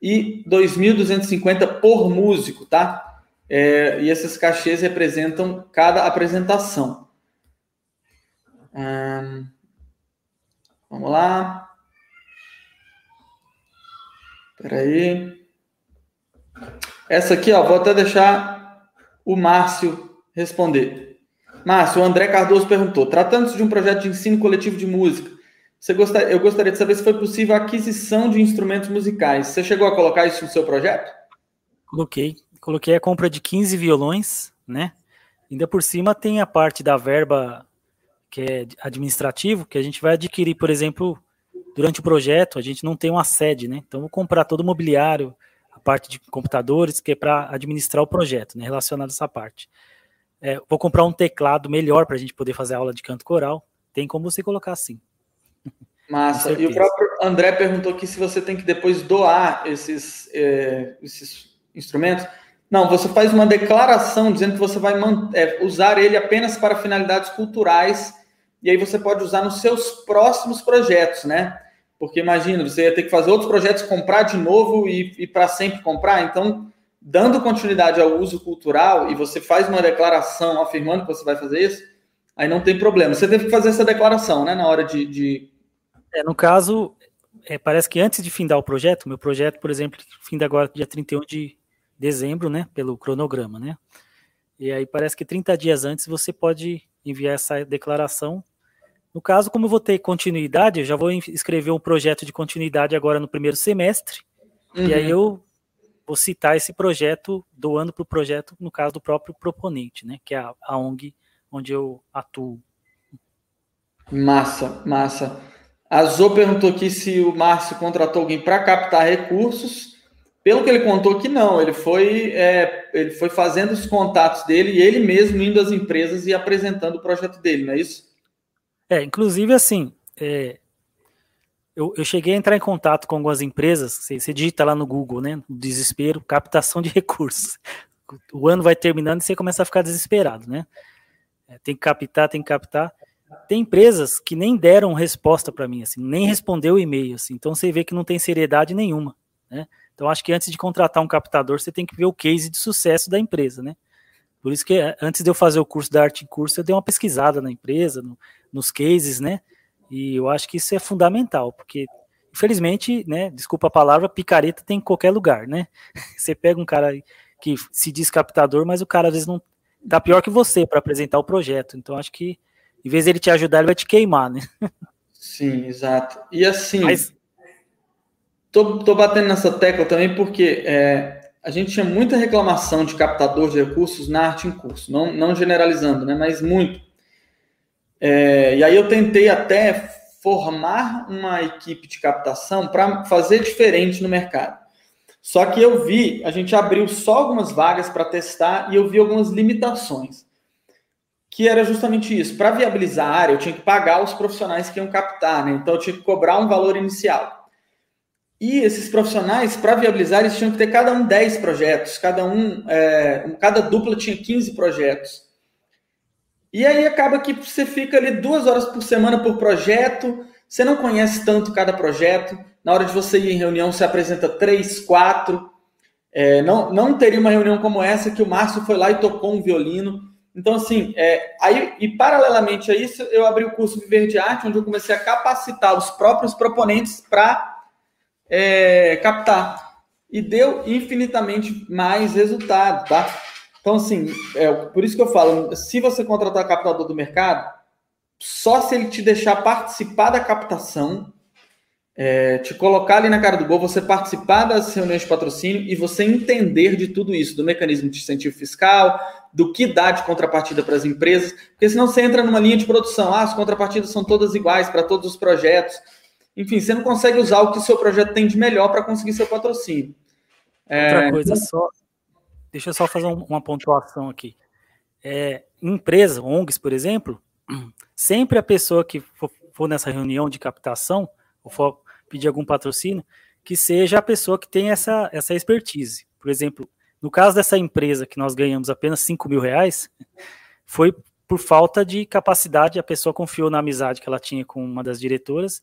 e 2.250 por músico, tá? É, e esses cachês representam cada apresentação. Hum, vamos lá. Espera aí. Essa aqui, ó, vou até deixar o Márcio responder. Márcio, o André Cardoso perguntou: tratando-se de um projeto de ensino coletivo de música, você gostaria, eu gostaria de saber se foi possível a aquisição de instrumentos musicais. Você chegou a colocar isso no seu projeto? Coloquei. Coloquei a compra de 15 violões, né? Ainda por cima tem a parte da verba que é administrativo, que a gente vai adquirir, por exemplo, durante o projeto, a gente não tem uma sede, né? Então, vou comprar todo o mobiliário, a parte de computadores, que é para administrar o projeto, né? Relacionado a essa parte. É, vou comprar um teclado melhor para a gente poder fazer aula de canto coral. Tem como você colocar assim. Massa. E o próprio André perguntou aqui se você tem que depois doar esses, é, esses instrumentos. Não, você faz uma declaração dizendo que você vai é, usar ele apenas para finalidades culturais e aí você pode usar nos seus próximos projetos, né? Porque imagina, você ia ter que fazer outros projetos, comprar de novo e, e para sempre comprar. Então, dando continuidade ao uso cultural e você faz uma declaração afirmando que você vai fazer isso, aí não tem problema. Você teve que fazer essa declaração, né, na hora de. de... É, no caso, é, parece que antes de findar o projeto, meu projeto, por exemplo, finda agora dia 31 de dezembro, né, pelo cronograma, né? E aí parece que 30 dias antes você pode enviar essa declaração. No caso, como eu vou ter continuidade, eu já vou escrever um projeto de continuidade agora no primeiro semestre, uhum. e aí uhum. eu vou citar esse projeto doando para o projeto, no caso do próprio proponente, né, que é a, a ONG onde eu atuo. Massa, massa. A Zô perguntou aqui se o Márcio contratou alguém para captar recursos. Pelo que ele contou que não, ele foi, é, ele foi fazendo os contatos dele e ele mesmo indo às empresas e apresentando o projeto dele, não é isso? É, inclusive assim, é, eu, eu, cheguei a entrar em contato com algumas empresas, você, você digita lá no Google, né? Desespero, captação de recursos. O ano vai terminando e você começa a ficar desesperado, né? É, tem que captar, tem que captar. Tem empresas que nem deram resposta para mim, assim, nem respondeu o e-mail, assim. Então você vê que não tem seriedade nenhuma, né? Então, acho que antes de contratar um captador, você tem que ver o case de sucesso da empresa, né? Por isso que eh, antes de eu fazer o curso da Arte em Curso, eu dei uma pesquisada na empresa, no, nos cases, né? E eu acho que isso é fundamental, porque, infelizmente, né? Desculpa a palavra, picareta tem em qualquer lugar, né? Você pega um cara que se diz captador, mas o cara às vezes não tá pior que você para apresentar o projeto. Então, acho que em vez dele te ajudar, ele vai te queimar, né? Sim, exato. E assim. Mas, Tô, tô batendo nessa tecla também porque é, a gente tinha muita reclamação de captador de recursos na arte em curso, não, não generalizando, né, mas muito. É, e aí eu tentei até formar uma equipe de captação para fazer diferente no mercado. Só que eu vi, a gente abriu só algumas vagas para testar e eu vi algumas limitações. Que era justamente isso. Para viabilizar a área, eu tinha que pagar os profissionais que iam captar, né? Então eu tinha que cobrar um valor inicial. E esses profissionais, para viabilizar, eles tinham que ter cada um 10 projetos, cada um, é, cada dupla tinha 15 projetos. E aí acaba que você fica ali duas horas por semana por projeto, você não conhece tanto cada projeto. Na hora de você ir em reunião, você apresenta três, quatro. É, não, não teria uma reunião como essa que o Márcio foi lá e tocou um violino. Então, assim, é, aí, e paralelamente a isso, eu abri o curso Viver de Arte, onde eu comecei a capacitar os próprios proponentes para é, captar. E deu infinitamente mais resultado, tá? Então, assim, é, por isso que eu falo, se você contratar captador do mercado, só se ele te deixar participar da captação, é, te colocar ali na cara do gol, você participar das reuniões de patrocínio e você entender de tudo isso, do mecanismo de incentivo fiscal, do que dá de contrapartida para as empresas, porque senão você entra numa linha de produção, ah, as contrapartidas são todas iguais para todos os projetos. Enfim, você não consegue usar o que o seu projeto tem de melhor para conseguir seu patrocínio. Outra é... coisa só, deixa eu só fazer uma pontuação aqui. É, empresa, ONGs, por exemplo, sempre a pessoa que for, for nessa reunião de captação, ou for pedir algum patrocínio, que seja a pessoa que tem essa, essa expertise. Por exemplo, no caso dessa empresa que nós ganhamos apenas 5 mil reais, foi por falta de capacidade, a pessoa confiou na amizade que ela tinha com uma das diretoras,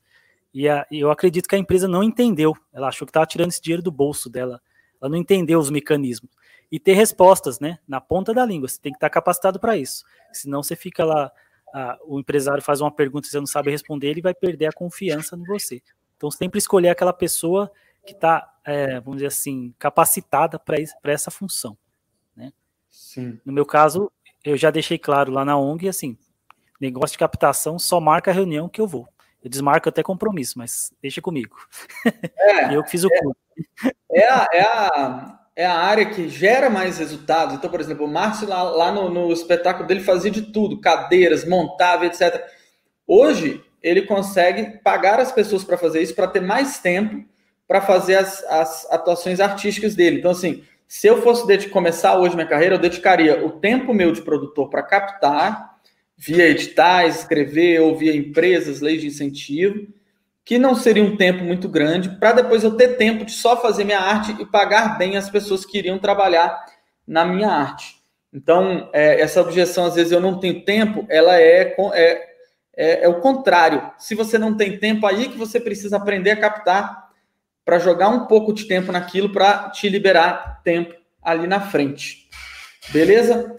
e, a, e eu acredito que a empresa não entendeu, ela achou que estava tirando esse dinheiro do bolso dela, ela não entendeu os mecanismos. E ter respostas, né, na ponta da língua, você tem que estar capacitado para isso, senão você fica lá, a, o empresário faz uma pergunta e você não sabe responder, ele vai perder a confiança em você. Então, sempre escolher aquela pessoa que está, é, vamos dizer assim, capacitada para essa função. Né? Sim. No meu caso, eu já deixei claro lá na ONG, assim, negócio de captação só marca a reunião que eu vou. Eu desmarco até compromisso, mas deixa comigo. É, eu fiz o é, curso. É a, é, a, é a área que gera mais resultados. Então, por exemplo, o Márcio lá, lá no, no espetáculo dele fazia de tudo, cadeiras, montava, etc. Hoje, ele consegue pagar as pessoas para fazer isso, para ter mais tempo para fazer as, as atuações artísticas dele. Então, assim, se eu fosse começar hoje minha carreira, eu dedicaria o tempo meu de produtor para captar, via editais, escrever, ou via empresas, leis de incentivo, que não seria um tempo muito grande, para depois eu ter tempo de só fazer minha arte e pagar bem as pessoas que iriam trabalhar na minha arte. Então, é, essa objeção, às vezes eu não tenho tempo, ela é, é é, é o contrário. Se você não tem tempo, aí que você precisa aprender a captar para jogar um pouco de tempo naquilo para te liberar tempo ali na frente. Beleza?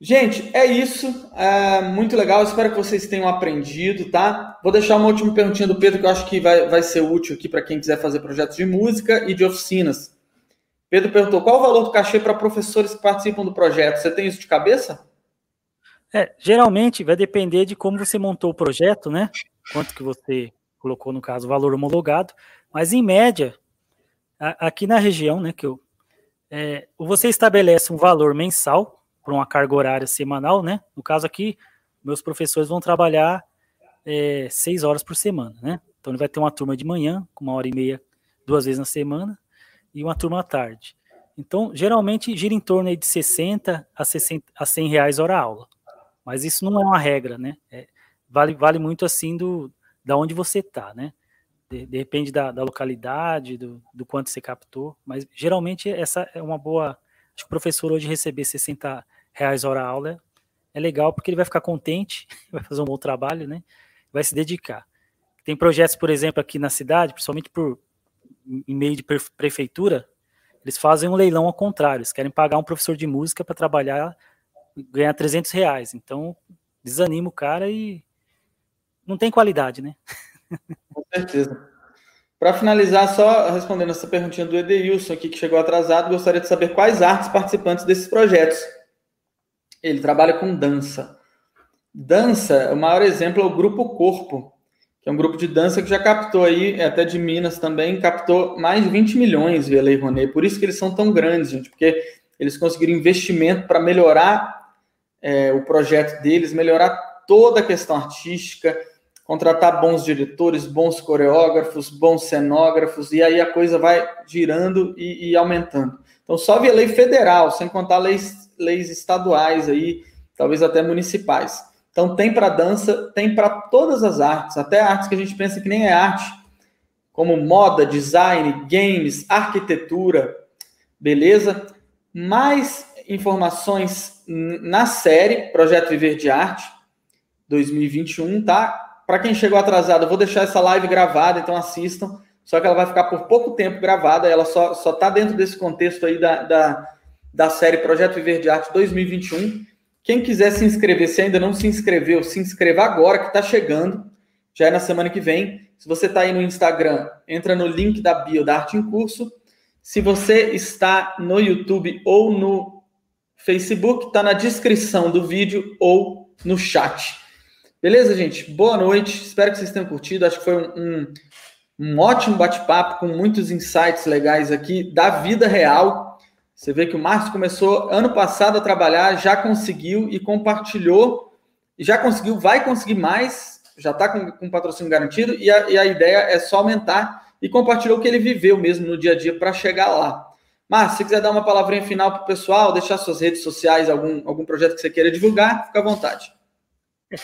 Gente, é isso. É muito legal. Espero que vocês tenham aprendido, tá? Vou deixar uma última perguntinha do Pedro que eu acho que vai, vai ser útil aqui para quem quiser fazer projetos de música e de oficinas. Pedro perguntou: qual o valor do cachê para professores que participam do projeto? Você tem isso de cabeça? É, geralmente vai depender de como você montou o projeto, né? Quanto que você colocou, no caso, o valor homologado, mas em média, a, aqui na região, né, que eu, é, você estabelece um valor mensal para uma carga horária semanal, né? No caso aqui, meus professores vão trabalhar é, seis horas por semana, né? Então ele vai ter uma turma de manhã, com uma hora e meia, duas vezes na semana, e uma turma à tarde. Então, geralmente gira em torno de 60 a, 60 a 100 reais hora aula. Mas isso não é uma regra, né? É, vale, vale muito assim do da onde você está, né? De, depende da, da localidade, do, do, quanto você captou, mas geralmente essa é uma boa. Acho que o professor hoje receber 60 reais hora aula é legal porque ele vai ficar contente, vai fazer um bom trabalho, né? Vai se dedicar. Tem projetos, por exemplo, aqui na cidade, principalmente por em meio de prefeitura, eles fazem um leilão ao contrário. Eles querem pagar um professor de música para trabalhar ganhar 300 reais. Então, desanima o cara e não tem qualidade, né? Com certeza. Para finalizar, só respondendo essa perguntinha do Edeilson aqui, que chegou atrasado, gostaria de saber quais artes participantes desses projetos. Ele trabalha com dança. Dança, o maior exemplo é o Grupo Corpo, que é um grupo de dança que já captou aí, é até de Minas também, captou mais de 20 milhões via Lei Rouanet. Por isso que eles são tão grandes, gente, porque eles conseguiram investimento para melhorar é, o projeto deles, melhorar toda a questão artística, contratar bons diretores, bons coreógrafos, bons cenógrafos, e aí a coisa vai girando e, e aumentando. Então, só via lei federal, sem contar leis, leis estaduais aí, talvez até municipais. Então, tem para dança, tem para todas as artes, até artes que a gente pensa que nem é arte, como moda, design, games, arquitetura, beleza? Mais informações na série Projeto Viver de Arte 2021, tá? Para quem chegou atrasado, eu vou deixar essa live gravada, então assistam. Só que ela vai ficar por pouco tempo gravada, ela só, só tá dentro desse contexto aí da, da, da série Projeto Viver de Arte 2021, Quem quiser se inscrever, se ainda não se inscreveu, se inscreva agora que está chegando, já é na semana que vem. Se você está aí no Instagram, entra no link da bio da Arte em Curso. Se você está no YouTube ou no Facebook, está na descrição do vídeo ou no chat. Beleza, gente? Boa noite. Espero que vocês tenham curtido. Acho que foi um, um, um ótimo bate-papo com muitos insights legais aqui da vida real. Você vê que o Márcio começou ano passado a trabalhar, já conseguiu e compartilhou, e já conseguiu, vai conseguir mais, já está com, com patrocínio garantido, e a, e a ideia é só aumentar e compartilhou o que ele viveu mesmo no dia a dia para chegar lá. Márcio, se quiser dar uma palavrinha final para o pessoal, deixar suas redes sociais, algum, algum projeto que você queira divulgar, fica à vontade.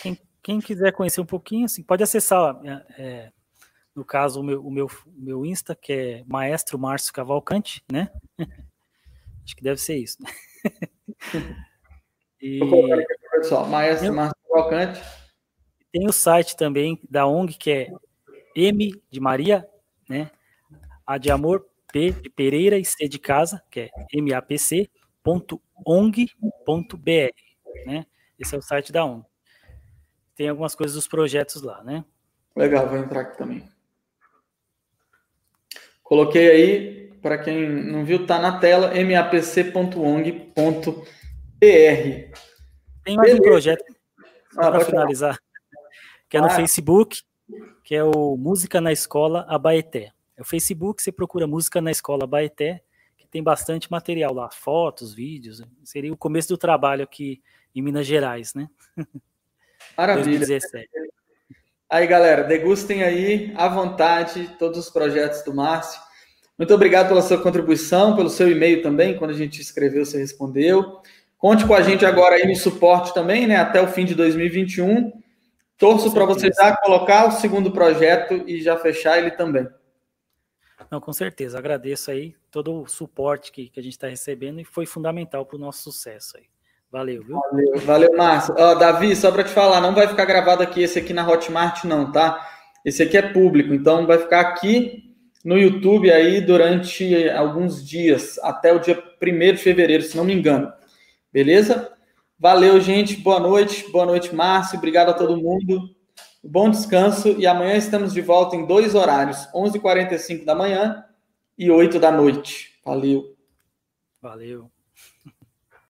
Quem, quem quiser conhecer um pouquinho, assim, pode acessar, é, é, no caso, o meu, o, meu, o meu Insta, que é Maestro Márcio Cavalcante, né? Acho que deve ser isso. E... Vou colocar aqui pessoal, Maestro Márcio Cavalcante. Tem o site também da ONG, que é M de Maria, né? A de Amor, P de Pereira e C de Casa, que é mapc.ong.br, né? Esse é o site da ONG tem algumas coisas dos projetos lá, né? Legal, vou entrar aqui também. Coloquei aí, para quem não viu, tá na tela, mapc.ong.br. Tem mais Beleza. um projeto, ah, para finalizar, que é no ah. Facebook, que é o Música na Escola Abaeté. É o Facebook, você procura Música na Escola Abaeté, que tem bastante material lá, fotos, vídeos. Seria o começo do trabalho aqui em Minas Gerais, né? Maravilha. 2017. Aí, galera, degustem aí à vontade todos os projetos do Márcio. Muito obrigado pela sua contribuição, pelo seu e-mail também. Quando a gente escreveu, você respondeu. Conte com a gente agora aí no suporte também, né? Até o fim de 2021. Torço para você já colocar o segundo projeto e já fechar ele também. Não, com certeza. Agradeço aí todo o suporte que, que a gente está recebendo e foi fundamental para o nosso sucesso aí. Valeu, viu? Valeu, valeu Márcio. Ó, Davi, só para te falar, não vai ficar gravado aqui esse aqui na Hotmart, não, tá? Esse aqui é público, então vai ficar aqui no YouTube aí durante alguns dias, até o dia 1 de fevereiro, se não me engano. Beleza? Valeu, gente. Boa noite. Boa noite, Márcio. Obrigado a todo mundo. Bom descanso e amanhã estamos de volta em dois horários, 11h45 da manhã e 8 da noite. Valeu. Valeu.